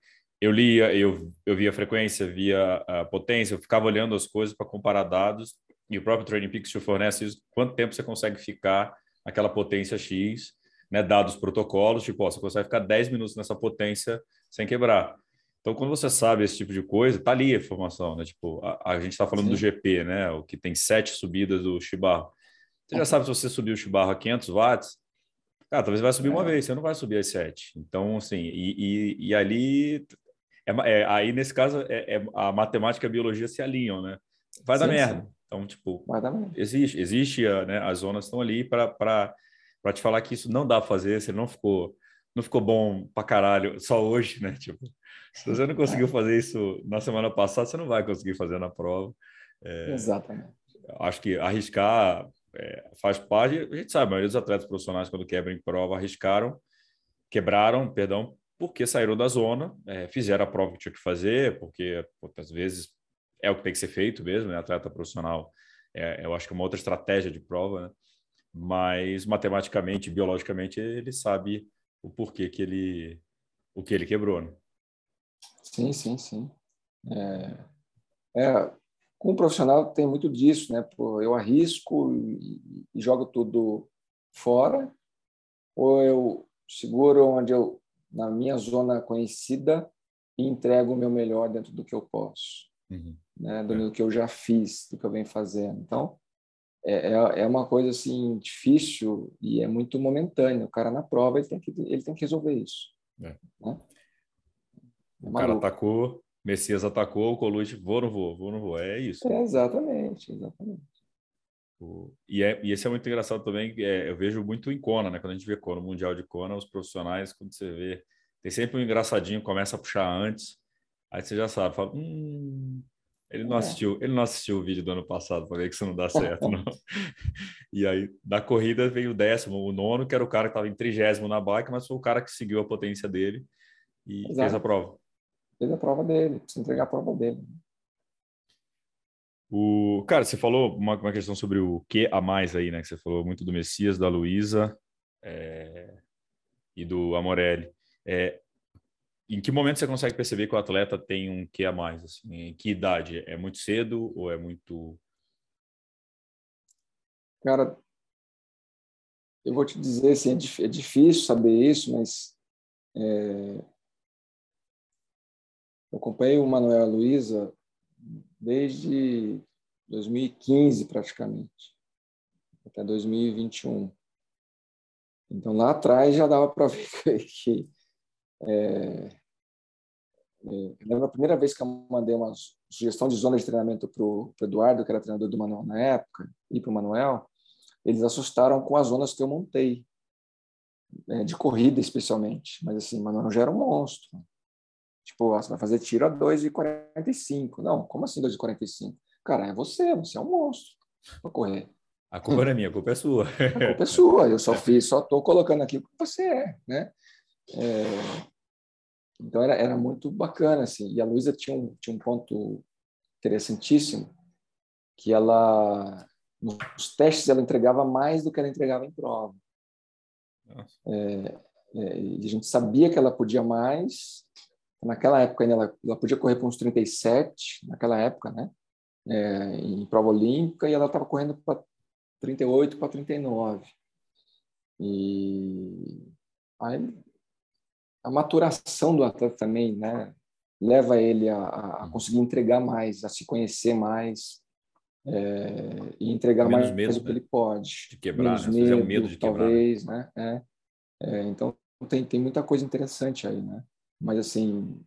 Eu lia, eu, eu via a frequência, via a potência, eu ficava olhando as coisas para comparar dados, e o próprio Training Peaks te fornece isso, quanto tempo você consegue ficar aquela potência X, né, dados protocolos, tipo, ó, você consegue ficar 10 minutos nessa potência sem quebrar. Então, quando você sabe esse tipo de coisa, tá ali a informação, né? Tipo, a, a gente está falando Sim. do GP, né? O que tem sete subidas do Shibarro. Você já sabe se você subir o Shibarro a 500 watts, cara, talvez vai subir é. uma vez, você não vai subir as sete. Então, assim, e, e, e ali, é, é, aí nesse caso, é, é, a matemática e a biologia se alinham, né? Vai sim, dar merda. Sim. Então, tipo, existe, existe, né? As zonas estão ali para te falar que isso não dá para fazer, você não ficou, não ficou bom para caralho só hoje, né? Tipo, se você não conseguiu fazer isso na semana passada, você não vai conseguir fazer na prova. É, Exatamente. Acho que arriscar é, faz parte. A gente sabe, a maioria dos atletas profissionais, quando quebram em prova, arriscaram, quebraram, perdão, porque saíram da zona, é, fizeram a prova que tinha que fazer, porque às vezes é o que tem que ser feito mesmo, né? Atleta profissional, é, eu acho que é uma outra estratégia de prova, né? Mas matematicamente, biologicamente, ele sabe o porquê que ele, o que ele quebrou, né? Sim, sim, sim. É, é, com o profissional tem muito disso, né? Pô, eu arrisco e, e, jogo tudo fora, ou eu seguro onde eu na minha zona conhecida e entrego o meu melhor dentro do que eu posso, uhum. né? Do, é. que eu já fiz, do que eu venho fazendo. Então é, é, é uma coisa assim difícil e é muito momentâneo. O cara na prova ele tem que ele tem que resolver isso. É. Né? O cara atacou, Messias atacou, o Colucci vou, não vou, vou, não vou. É isso. É, exatamente, exatamente. E, é, e esse é muito engraçado também, é, eu vejo muito em Kona, né? Quando a gente vê Kona, Mundial de Kona, os profissionais, quando você vê, tem sempre um engraçadinho, começa a puxar antes, aí você já sabe, fala, hum, Ele não, é. assistiu, ele não assistiu o vídeo do ano passado para ver que isso não dá certo, não. e aí, da corrida, veio o décimo, o nono, que era o cara que estava em trigésimo na bike, mas foi o cara que seguiu a potência dele e Exato. fez a prova. Fez a prova dele, precisa entregar a prova dele. O, cara, você falou uma, uma questão sobre o que a mais aí, né? Que você falou muito do Messias, da Luísa é, e do Amorelli. É, em que momento você consegue perceber que o atleta tem um que a mais? Assim? Em que idade? É muito cedo ou é muito. Cara, eu vou te dizer assim, é, é difícil saber isso, mas é... eu acompanhei o Manuel Luiza desde 2015 praticamente até 2021. Então lá atrás já dava para ver que é, é, lembro a primeira vez que eu mandei uma sugestão de zona de treinamento para o Eduardo, que era treinador do Manuel na época, e para o Manuel, eles assustaram com as zonas que eu montei, é, de corrida especialmente. Mas assim, Manuel já era um monstro. Tipo, você vai fazer tiro a 2,45. Não, como assim 2,45? Cara, é você, você é um monstro para correr. A culpa não é minha, a culpa é sua. A culpa é sua. Eu só fiz, só estou colocando aqui o que você é, né? É, então era, era muito bacana assim. E a Luísa tinha um, tinha um ponto interessantíssimo que ela nos testes ela entregava mais do que ela entregava em prova. É, é, e a gente sabia que ela podia mais. Naquela época ainda ela, ela podia correr para uns 37, naquela época, né? É, em prova olímpica, e ela estava correndo para 38 para 39. E aí a maturação do atleta também, né? Leva ele a, a conseguir entregar mais, a se conhecer mais é, e entregar menos mais medo, do que né? ele pode. De quebrar, menos né? medo, é medo de talvez, quebrar. né? É, é, então tem, tem muita coisa interessante aí, né? Mas assim,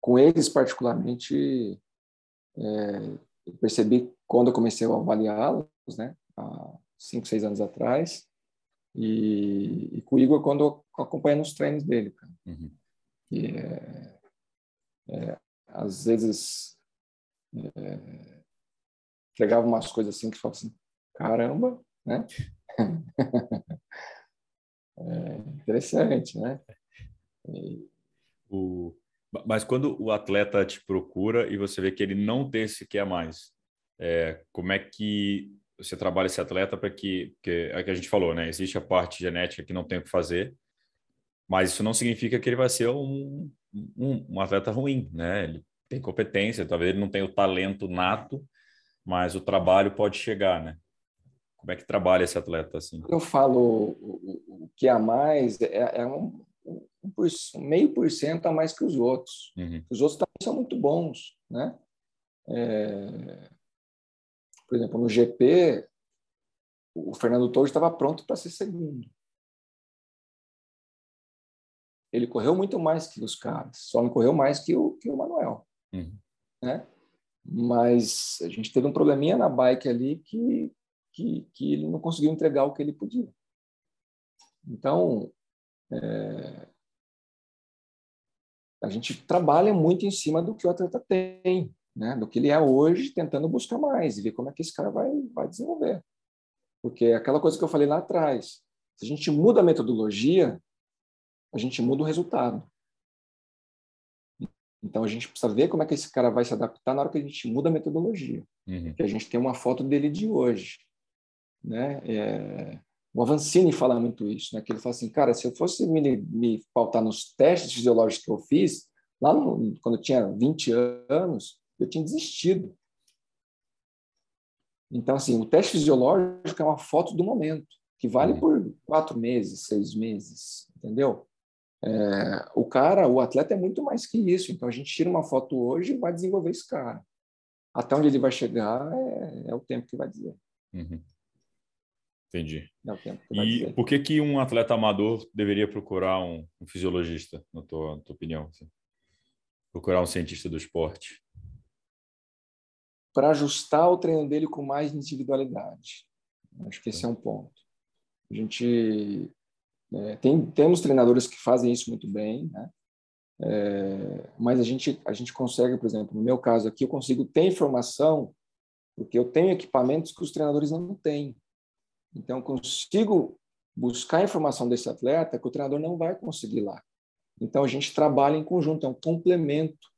com eles particularmente, é, eu percebi quando eu comecei a avaliá-los, né? Há cinco, seis anos atrás, e, e com o Igor quando acompanhando os treinos dele, cara. Uhum. E é, é, às vezes é, entregava umas coisas assim que falava assim, caramba, né? é interessante, né? O... Mas quando o atleta te procura e você vê que ele não tem esse que é mais, é, como é que você trabalha esse atleta para que, que é que a gente falou, né? Existe a parte genética que não tem o que fazer, mas isso não significa que ele vai ser um, um, um atleta ruim, né? Ele tem competência, talvez ele não tenha o talento nato, mas o trabalho pode chegar, né? Como é que trabalha esse atleta assim? Eu falo o, que a mais é, é um, meio por cento a mais que os outros. Uhum. Os outros também são muito bons, né? É, por exemplo, no GP, o Fernando Torres estava pronto para ser segundo. Ele correu muito mais que os caras, só não correu mais que o, que o Manuel. Uhum. Né? Mas a gente teve um probleminha na bike ali que, que, que ele não conseguiu entregar o que ele podia. Então, é, a gente trabalha muito em cima do que o atleta tem né, do que ele é hoje, tentando buscar mais e ver como é que esse cara vai, vai desenvolver. Porque é aquela coisa que eu falei lá atrás, se a gente muda a metodologia, a gente muda o resultado. Então a gente precisa ver como é que esse cara vai se adaptar na hora que a gente muda a metodologia. Uhum. Que a gente tem uma foto dele de hoje, né? É... O Avancini fala muito isso, né? Que ele fala assim, cara, se eu fosse me, me pautar nos testes fisiológicos que eu fiz lá no, quando eu tinha 20 anos, eu tinha desistido. Então, assim, o teste fisiológico é uma foto do momento, que vale uhum. por quatro meses, seis meses, entendeu? É, o cara, o atleta é muito mais que isso. Então, a gente tira uma foto hoje e vai desenvolver esse cara. Até onde ele vai chegar é, é o tempo que vai dizer. Uhum. Entendi. É e dizer. por que, que um atleta amador deveria procurar um, um fisiologista, na tua, na tua opinião? Assim? Procurar um cientista do esporte? para ajustar o treino dele com mais individualidade. Acho que esse é um ponto. A gente é, tem temos treinadores que fazem isso muito bem, né? É, mas a gente, a gente consegue, por exemplo, no meu caso aqui, eu consigo ter informação, porque eu tenho equipamentos que os treinadores não têm. Então, consigo buscar informação desse atleta que o treinador não vai conseguir lá. Então, a gente trabalha em conjunto, é um complemento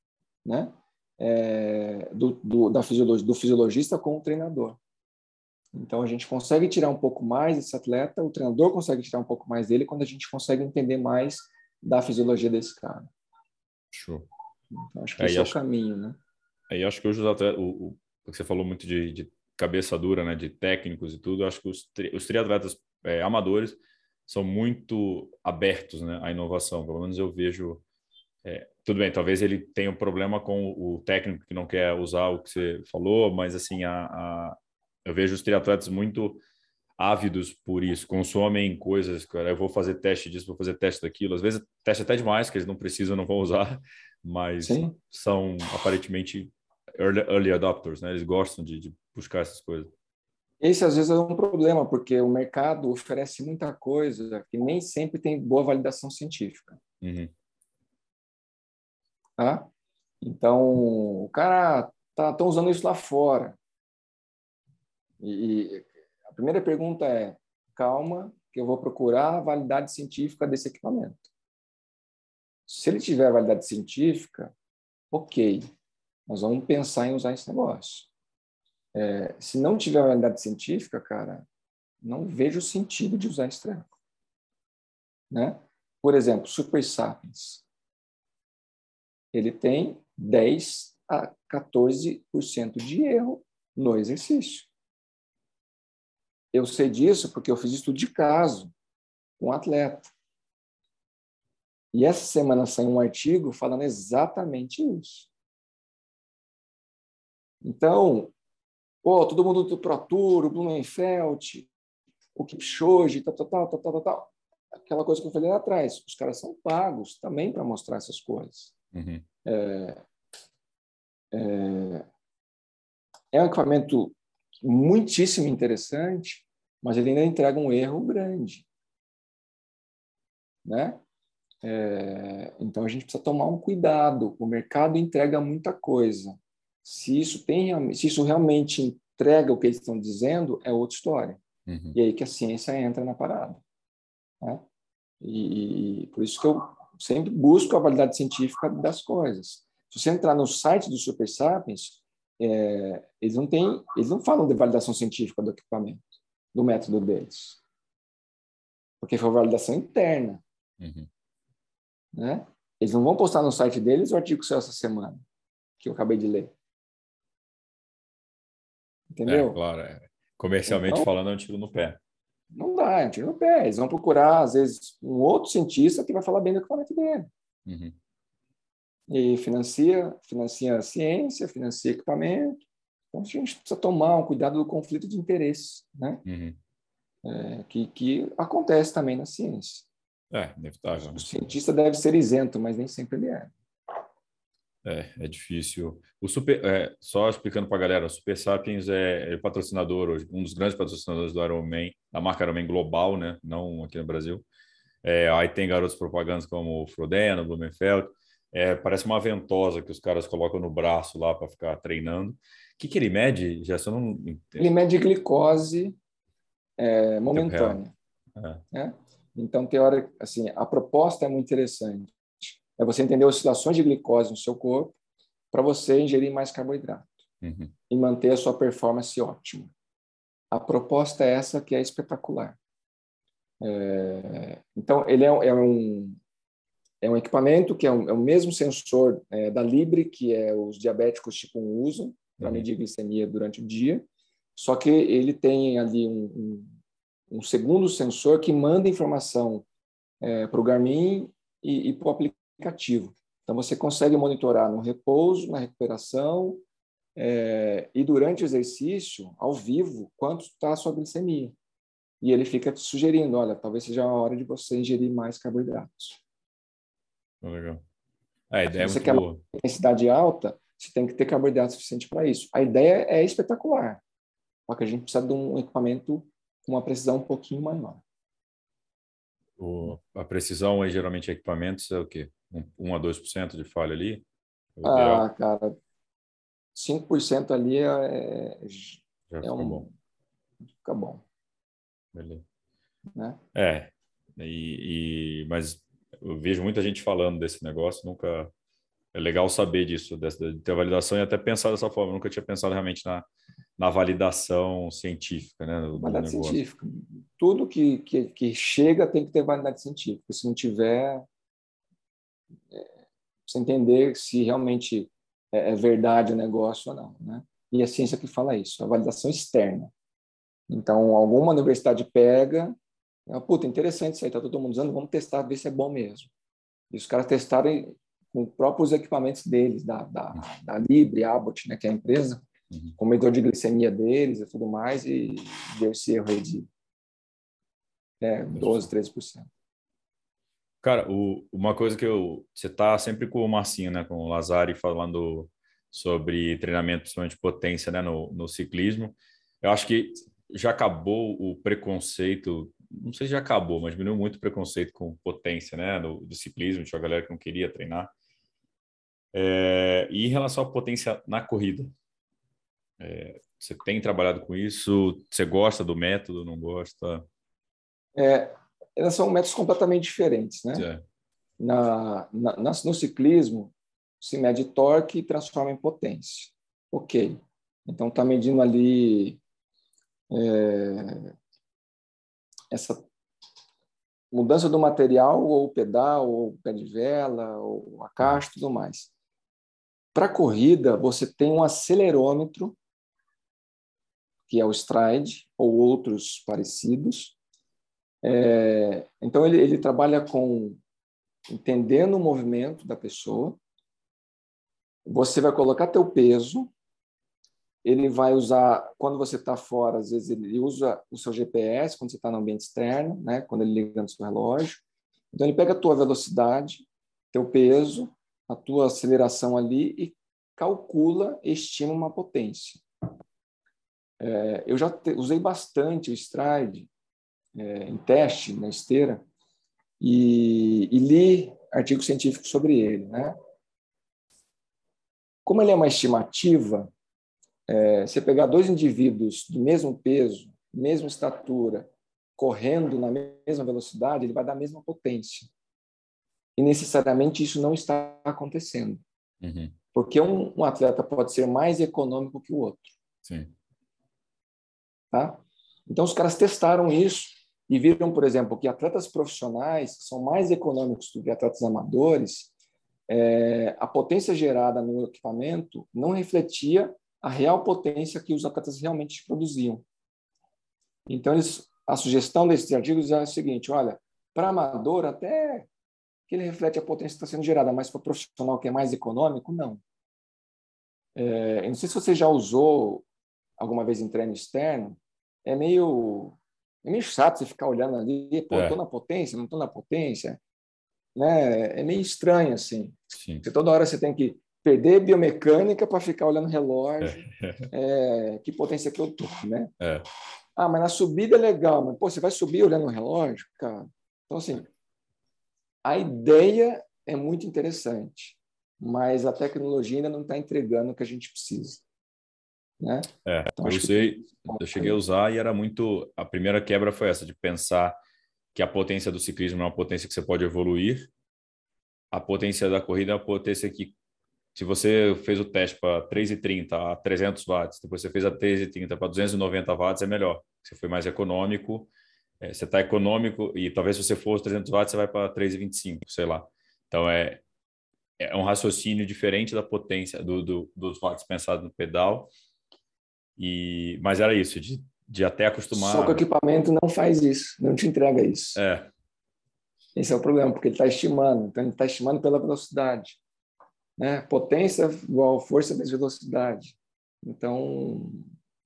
né? É, do, do, da fisiologista, do fisiologista com o treinador. Então, a gente consegue tirar um pouco mais desse atleta, o treinador consegue tirar um pouco mais dele quando a gente consegue entender mais da fisiologia desse cara. Show. Então, acho que esse é o caminho, né? Aí acho que hoje os atletas, o, o, você falou muito de, de, cabeça dura, né, de técnicos e tudo, acho que os, tri, os triatletas é, amadores são muito abertos né, à inovação. Pelo menos eu vejo. É, tudo bem, talvez ele tenha um problema com o técnico que não quer usar o que você falou, mas assim, a, a eu vejo os triatletas muito ávidos por isso, consomem coisas, cara, eu vou fazer teste disso, vou fazer teste daquilo, às vezes teste até demais, que eles não precisam, não vão usar, mas Sim. são aparentemente early, early adopters, né? Eles gostam de, de buscar essas coisas. Esse às vezes é um problema, porque o mercado oferece muita coisa que nem sempre tem boa validação científica. Uhum. Tá? Então, o cara tá tão usando isso lá fora. E, a primeira pergunta é: calma, que eu vou procurar a validade científica desse equipamento. Se ele tiver validade científica, ok, nós vamos pensar em usar esse negócio. É, se não tiver validade científica, cara, não vejo sentido de usar esse treco. Né? Por exemplo, Super Sapiens. Ele tem 10 a 14% de erro no exercício. Eu sei disso porque eu fiz estudo de caso com um atleta. E essa semana saiu um artigo falando exatamente isso. Então, pô, todo mundo do Pro Tour, o Blumenfeld, o Kipchoge, tal, tal, tal, tal, tal, tal. Aquela coisa que eu falei lá atrás. Os caras são pagos também para mostrar essas coisas. Uhum. É, é, é um equipamento muitíssimo interessante, mas ele ainda entrega um erro grande. Né? É, então a gente precisa tomar um cuidado. O mercado entrega muita coisa. Se isso tem, se isso realmente entrega o que eles estão dizendo, é outra história. Uhum. E aí que a ciência entra na parada. Né? E, e por isso que eu sempre busco a validade científica das coisas. Se você entrar no site do Super Sapiens, é, eles não têm, eles não falam de validação científica do equipamento, do método deles, porque foi validação interna, uhum. né? Eles não vão postar no site deles o artigo seu essa semana que eu acabei de ler, entendeu? É, claro, é. comercialmente então, falando é um tiro no pé. Não dá, é um tiro no pé. Eles vão procurar às vezes um outro cientista que vai falar bem do equipamento dele. Uhum e financia, financia a ciência, financia equipamento. Então, a gente precisa tomar um cuidado do conflito de interesse, né? Uhum. É, que, que acontece também na ciência. É, inevitável. O cientista deve ser isento, mas nem sempre ele é. É, é difícil. O super, é, só explicando para a galera, o Super Sapiens é, é patrocinador hoje, um dos grandes patrocinadores do Ironman, da marca Ironman global, né? Não aqui no Brasil. É, aí tem garotos propagandas como o Frodeno, Blumenfeld. É, parece uma ventosa que os caras colocam no braço lá para ficar treinando. O que, que ele mede, Gerson? Não... Ele mede glicose é, momentânea. Então, tem hora, assim, a proposta é muito interessante. É você entender oscilações de glicose no seu corpo para você ingerir mais carboidrato uhum. e manter a sua performance ótima. A proposta é essa que é espetacular. É, então, ele é, é um, é um equipamento que é, um, é o mesmo sensor é, da Libre, que é os diabéticos tipo 1 usam para uhum. medir glicemia durante o dia, só que ele tem ali um, um, um segundo sensor que manda informação é, para o Garmin e, e para o aplicativo. Então, você consegue monitorar no repouso, na recuperação é, e durante o exercício, ao vivo, quanto está a sua glicemia. E ele fica te sugerindo, olha, talvez seja a hora de você ingerir mais carboidratos. Legal. A ideia é Se você muito quer boa. uma intensidade alta, você tem que ter carboidrato suficiente para isso. A ideia é espetacular, só que a gente precisa de um equipamento com uma precisão um pouquinho maior. O, a precisão, geralmente, equipamentos é o quê? 1 a 2% de falha ali? É ah, cara, 5% ali é, Já é um, bom. Fica bom. Beleza. Né? É, e, e, mas eu vejo muita gente falando desse negócio, nunca é legal saber disso, dessa, de ter validação e até pensar dessa forma. Eu nunca tinha pensado realmente na, na validação científica, né? Do, validade do científica. Tudo que, que, que, chega tem que ter validade científica. Se não tiver, é, você entender se realmente é, é, verdade o negócio ou não, né? E a ciência que fala isso, a validação externa. Então, alguma universidade pega, é, puta, interessante isso aí, tá todo mundo usando, vamos testar, ver se é bom mesmo. E os caras testaram com os próprios equipamentos deles, da, da, da Libre, Abbott, né, que é a empresa, uhum. com o medidor de glicemia deles e tudo mais, e deu esse erro aí de é, 12, 13%. Cara, o, uma coisa que eu. Você está sempre com o Marcinho, né, com o Lazari, falando sobre treinamento, principalmente potência, né, no, no ciclismo. Eu acho que já acabou o preconceito, não sei se já acabou, mas diminuiu muito o preconceito com potência, né, do, do ciclismo, tinha a galera que não queria treinar. É, e em relação à potência na corrida, é, você tem trabalhado com isso? Você gosta do método? Não gosta? É, elas são métodos completamente diferentes, né? É. Na, na, no ciclismo, se mede torque e transforma em potência. Ok. Então, está medindo ali é, essa mudança do material, ou o pedal, ou o pé de vela, ou a caixa, tudo mais. Para corrida, você tem um acelerômetro, que é o Stride, ou outros parecidos, é, então, ele, ele trabalha com entendendo o movimento da pessoa. Você vai colocar teu peso. Ele vai usar, quando você está fora, às vezes ele usa o seu GPS, quando você está no ambiente externo, né? quando ele liga no seu relógio. Então, ele pega a tua velocidade, teu peso, a tua aceleração ali e calcula, estima uma potência. É, eu já te, usei bastante o Stride é, em teste na esteira e, e, li artigos científicos sobre ele, né? Como ele é uma estimativa, é, você pegar dois indivíduos do mesmo peso, mesma estatura, correndo na mesma velocidade, ele vai dar a mesma potência. E necessariamente isso não está acontecendo. Uhum. Porque um, um, atleta pode ser mais econômico que o outro. Sim. Tá? Então, os caras testaram isso e viram, por exemplo, que atletas profissionais são mais econômicos do que atletas amadores, é, a potência gerada no equipamento não refletia a real potência que os atletas realmente produziam. Então, eles, a sugestão desses artigos é o seguinte: olha, para amador, até que ele reflete a potência que está sendo gerada, mas para profissional que é mais econômico, não. É, eu não sei se você já usou alguma vez em treino externo, é meio é meio chato você ficar olhando ali, pô, é. tô na potência, não tô na potência, né? É meio estranho assim. Sim. Porque toda hora você tem que perder biomecânica para ficar olhando relógio, é. é, que potência que eu tô, né? É. Ah, mas na subida é legal, mas pô, você vai subir olhando o relógio, cara. Então assim, a ideia é muito interessante, mas a tecnologia ainda não está entregando o que a gente precisa. Né? É, então, eu usei, que... eu cheguei a usar e era muito. A primeira quebra foi essa, de pensar que a potência do ciclismo é uma potência que você pode evoluir. A potência da corrida é uma potência que, se você fez o teste para 3,30 a 300 watts, depois você fez a 3,30 para 290 watts, é melhor. Você foi mais econômico, é, você está econômico e talvez se você for os 300 watts, você vai para 3,25, sei lá. Então, é, é um raciocínio diferente da potência do, do, dos watts pensados no pedal e, mas era isso, de, de até acostumar. Só que o equipamento não faz isso, não te entrega isso. É. Esse é o problema, porque ele está estimando. Então, ele está estimando pela velocidade. Né? Potência igual força vezes velocidade. Então,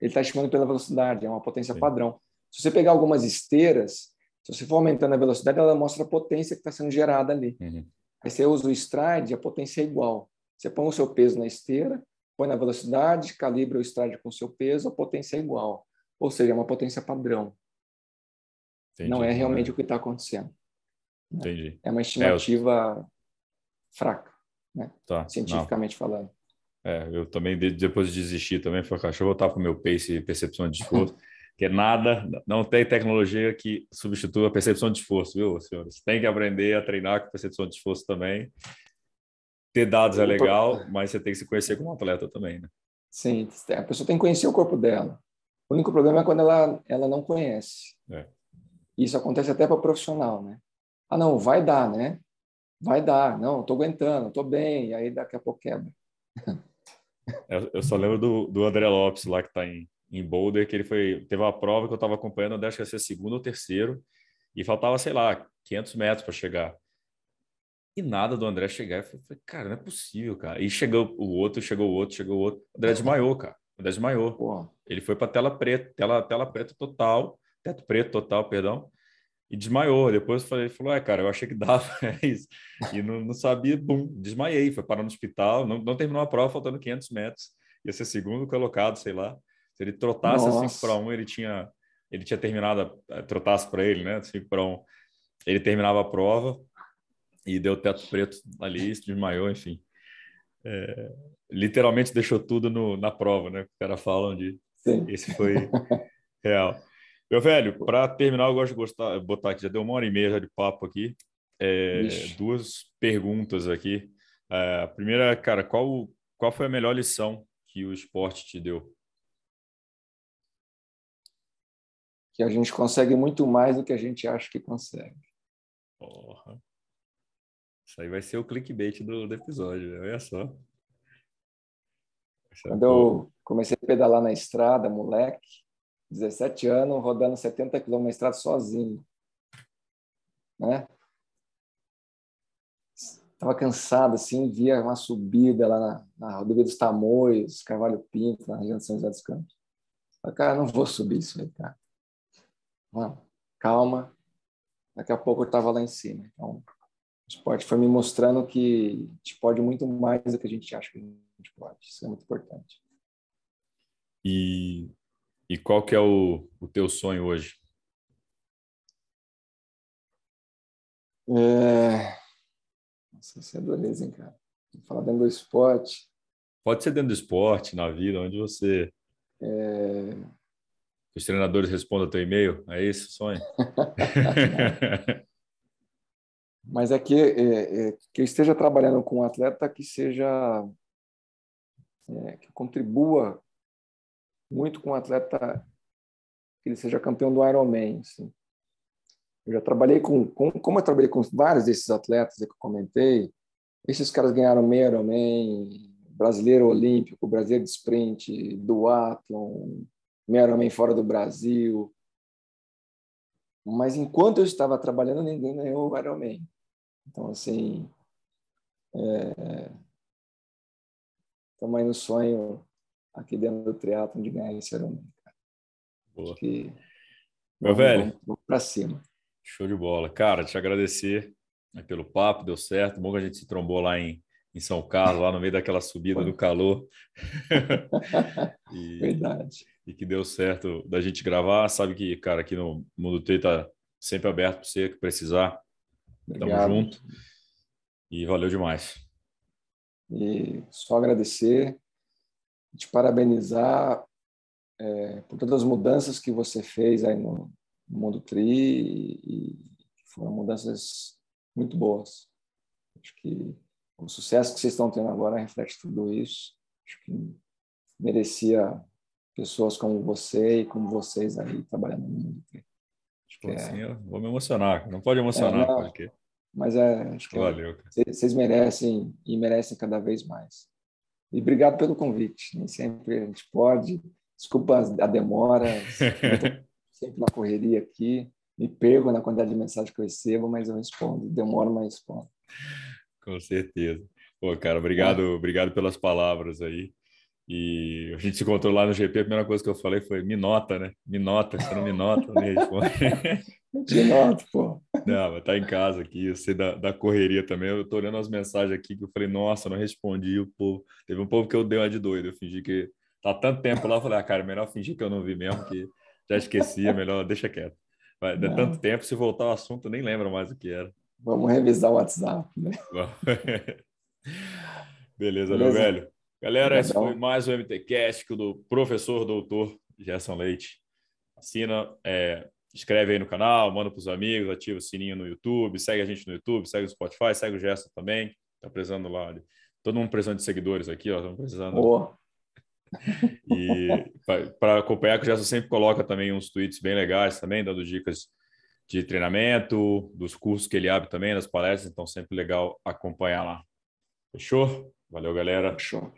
ele está estimando pela velocidade, é uma potência Sim. padrão. Se você pegar algumas esteiras, se você for aumentando a velocidade, ela mostra a potência que está sendo gerada ali. Uhum. Aí você usa o stride, a potência é igual. Você põe o seu peso na esteira, põe na velocidade, calibra o stride com seu peso, a potência é igual. Ou seja, é uma potência padrão. Entendi, não é realmente é. o que está acontecendo. Entendi. É uma estimativa fraca, né? Tá, cientificamente não. falando. É, eu também, depois de desistir também, falei, deixa eu voltar para o meu pace e percepção de esforço, que nada, não tem tecnologia que substitua a percepção de esforço, viu, senhores? Tem que aprender a treinar com percepção de esforço também. Ter dados é legal, mas você tem que se conhecer como atleta também, né? Sim, a pessoa tem que conhecer o corpo dela. O único problema é quando ela, ela não conhece. É. Isso acontece até para profissional, né? Ah, não, vai dar, né? Vai dar. Não, estou aguentando, estou bem. E aí daqui a pouco quebra. Eu, só lembro do, do André Lopes lá que está em, em Boulder, que ele foi teve uma prova que eu estava acompanhando, acho que ia ser segundo ou terceiro, e faltava, sei lá, 500 metros para chegar. E nada do André chegar. Eu falei, cara, não é possível, cara. E chegou o outro, chegou o outro, chegou o outro. O André desmaiou, cara. O André desmaiou. Pô. Ele foi para tela preta, tela, tela preta total, teto preto total, perdão e desmaiou. Depois falei, falou, é, cara, eu achei que dava, é isso. E não, não sabia, bum, desmaiei, foi parar no hospital, não, não terminou a prova, faltando 500 metros, ia ser segundo colocado, sei lá. Se ele trotasse Nossa. 5 para 1, ele tinha, ele tinha terminado, a, trotasse para ele, né, 5 para 1, ele terminava a prova e deu teto preto ali, desmaiou, enfim. É, literalmente deixou tudo no, na prova, né? Os caras falam de. Sim. Esse foi real. Meu velho, para terminar, eu gosto de gostar, botar aqui, já deu uma hora e meia já de papo aqui. É, duas perguntas aqui. É, a primeira, cara, qual, qual foi a melhor lição que o esporte te deu? Que a gente consegue muito mais do que a gente acha que consegue. Porra. Isso aí vai ser o clickbait do, do episódio, olha só. Quando eu comecei a pedalar na estrada, moleque, 17 anos, rodando 70 km na estrada sozinho. Né? Estava cansado, assim, via uma subida lá na, na rodovia dos Tamoios, Carvalho Pinto, na região de São José dos Campos. Falei, cara, não vou subir isso aí, cara. Mano, calma. Daqui a pouco eu estava lá em cima. Então, o esporte foi me mostrando que a gente pode muito mais do que a gente acha que a gente pode. Isso é muito importante. E e qual que é o, o teu sonho hoje? É... Nossa, isso é dureza, hein, cara? Falar dentro do esporte. Pode ser dentro do esporte, na vida, onde você. É... Os treinadores respondam teu e-mail? É esse o sonho? Mas é que, é, é, que eu esteja trabalhando com um atleta que seja. É, que contribua muito com um atleta que ele seja campeão do Ironman. Assim. Eu já trabalhei com, com, como eu trabalhei com vários desses atletas que eu comentei, esses caras ganharam meio Ironman, brasileiro olímpico, brasileiro de sprint, duatlon, meio Ironman fora do Brasil. Mas enquanto eu estava trabalhando, ninguém ganhou o Ironman. Então, assim, é... estamos aí no sonho aqui dentro do triatlo de ganhar esse Ironman. Boa. Que... Meu vamos, velho, vamos, vamos para cima. Show de bola. Cara, te agradecer né, pelo papo, deu certo. Bom que a gente se trombou lá em, em São Carlos, lá no meio daquela subida do calor. e, Verdade. E que deu certo da gente gravar. Sabe que, cara, aqui no Mundo T tá sempre aberto para você que precisar. Obrigado. Tamo junto. E valeu demais. E só agradecer te parabenizar é, por todas as mudanças que você fez aí no, no mundo tri e, foram mudanças muito boas. Acho que o sucesso que vocês estão tendo agora reflete tudo isso. Acho que merecia pessoas como você e como vocês aí trabalhando no mundo. Acho que assim, é... eu vou me emocionar. Não pode emocionar, é, não, porque... Mas é, acho que Valeu, vocês merecem e merecem cada vez mais. E obrigado pelo convite. Nem sempre a gente pode. Desculpa a demora. sempre na correria aqui. Me perco na quantidade de mensagens que eu recebo, mas eu respondo. Demoro, mas respondo. Com certeza. Pô, cara, obrigado, é. obrigado pelas palavras aí. E a gente se encontrou lá no GP, a primeira coisa que eu falei foi me nota, né? Me nota, você não me nota, me responde. Te noto, pô. Não, mas tá em casa aqui, eu sei da, da correria também. Eu tô olhando as mensagens aqui que eu falei, nossa, não respondi o povo. Teve um povo que eu dei uma de doido, eu fingi que tá tanto tempo lá, eu falei, ah, cara, melhor fingir que eu não vi mesmo, que já esquecia, melhor deixa quieto. Vai, de tanto tempo, se voltar o assunto, nem lembro mais o que era. Vamos revisar o WhatsApp. Né? Beleza, Beleza, meu velho. Galera, esse foi mais o MTCast do professor doutor Gerson Leite. Assina, é, escreve aí no canal, manda para os amigos, ativa o sininho no YouTube, segue a gente no YouTube, segue o Spotify, segue o Gerson também. Está precisando lá. Todo mundo precisando de seguidores aqui, ó. Estamos precisando. Boa. E para acompanhar, que o Gerson sempre coloca também uns tweets bem legais também, dando dicas de treinamento, dos cursos que ele abre também, das palestras, então sempre legal acompanhar lá. Fechou? Valeu, galera. Fechou.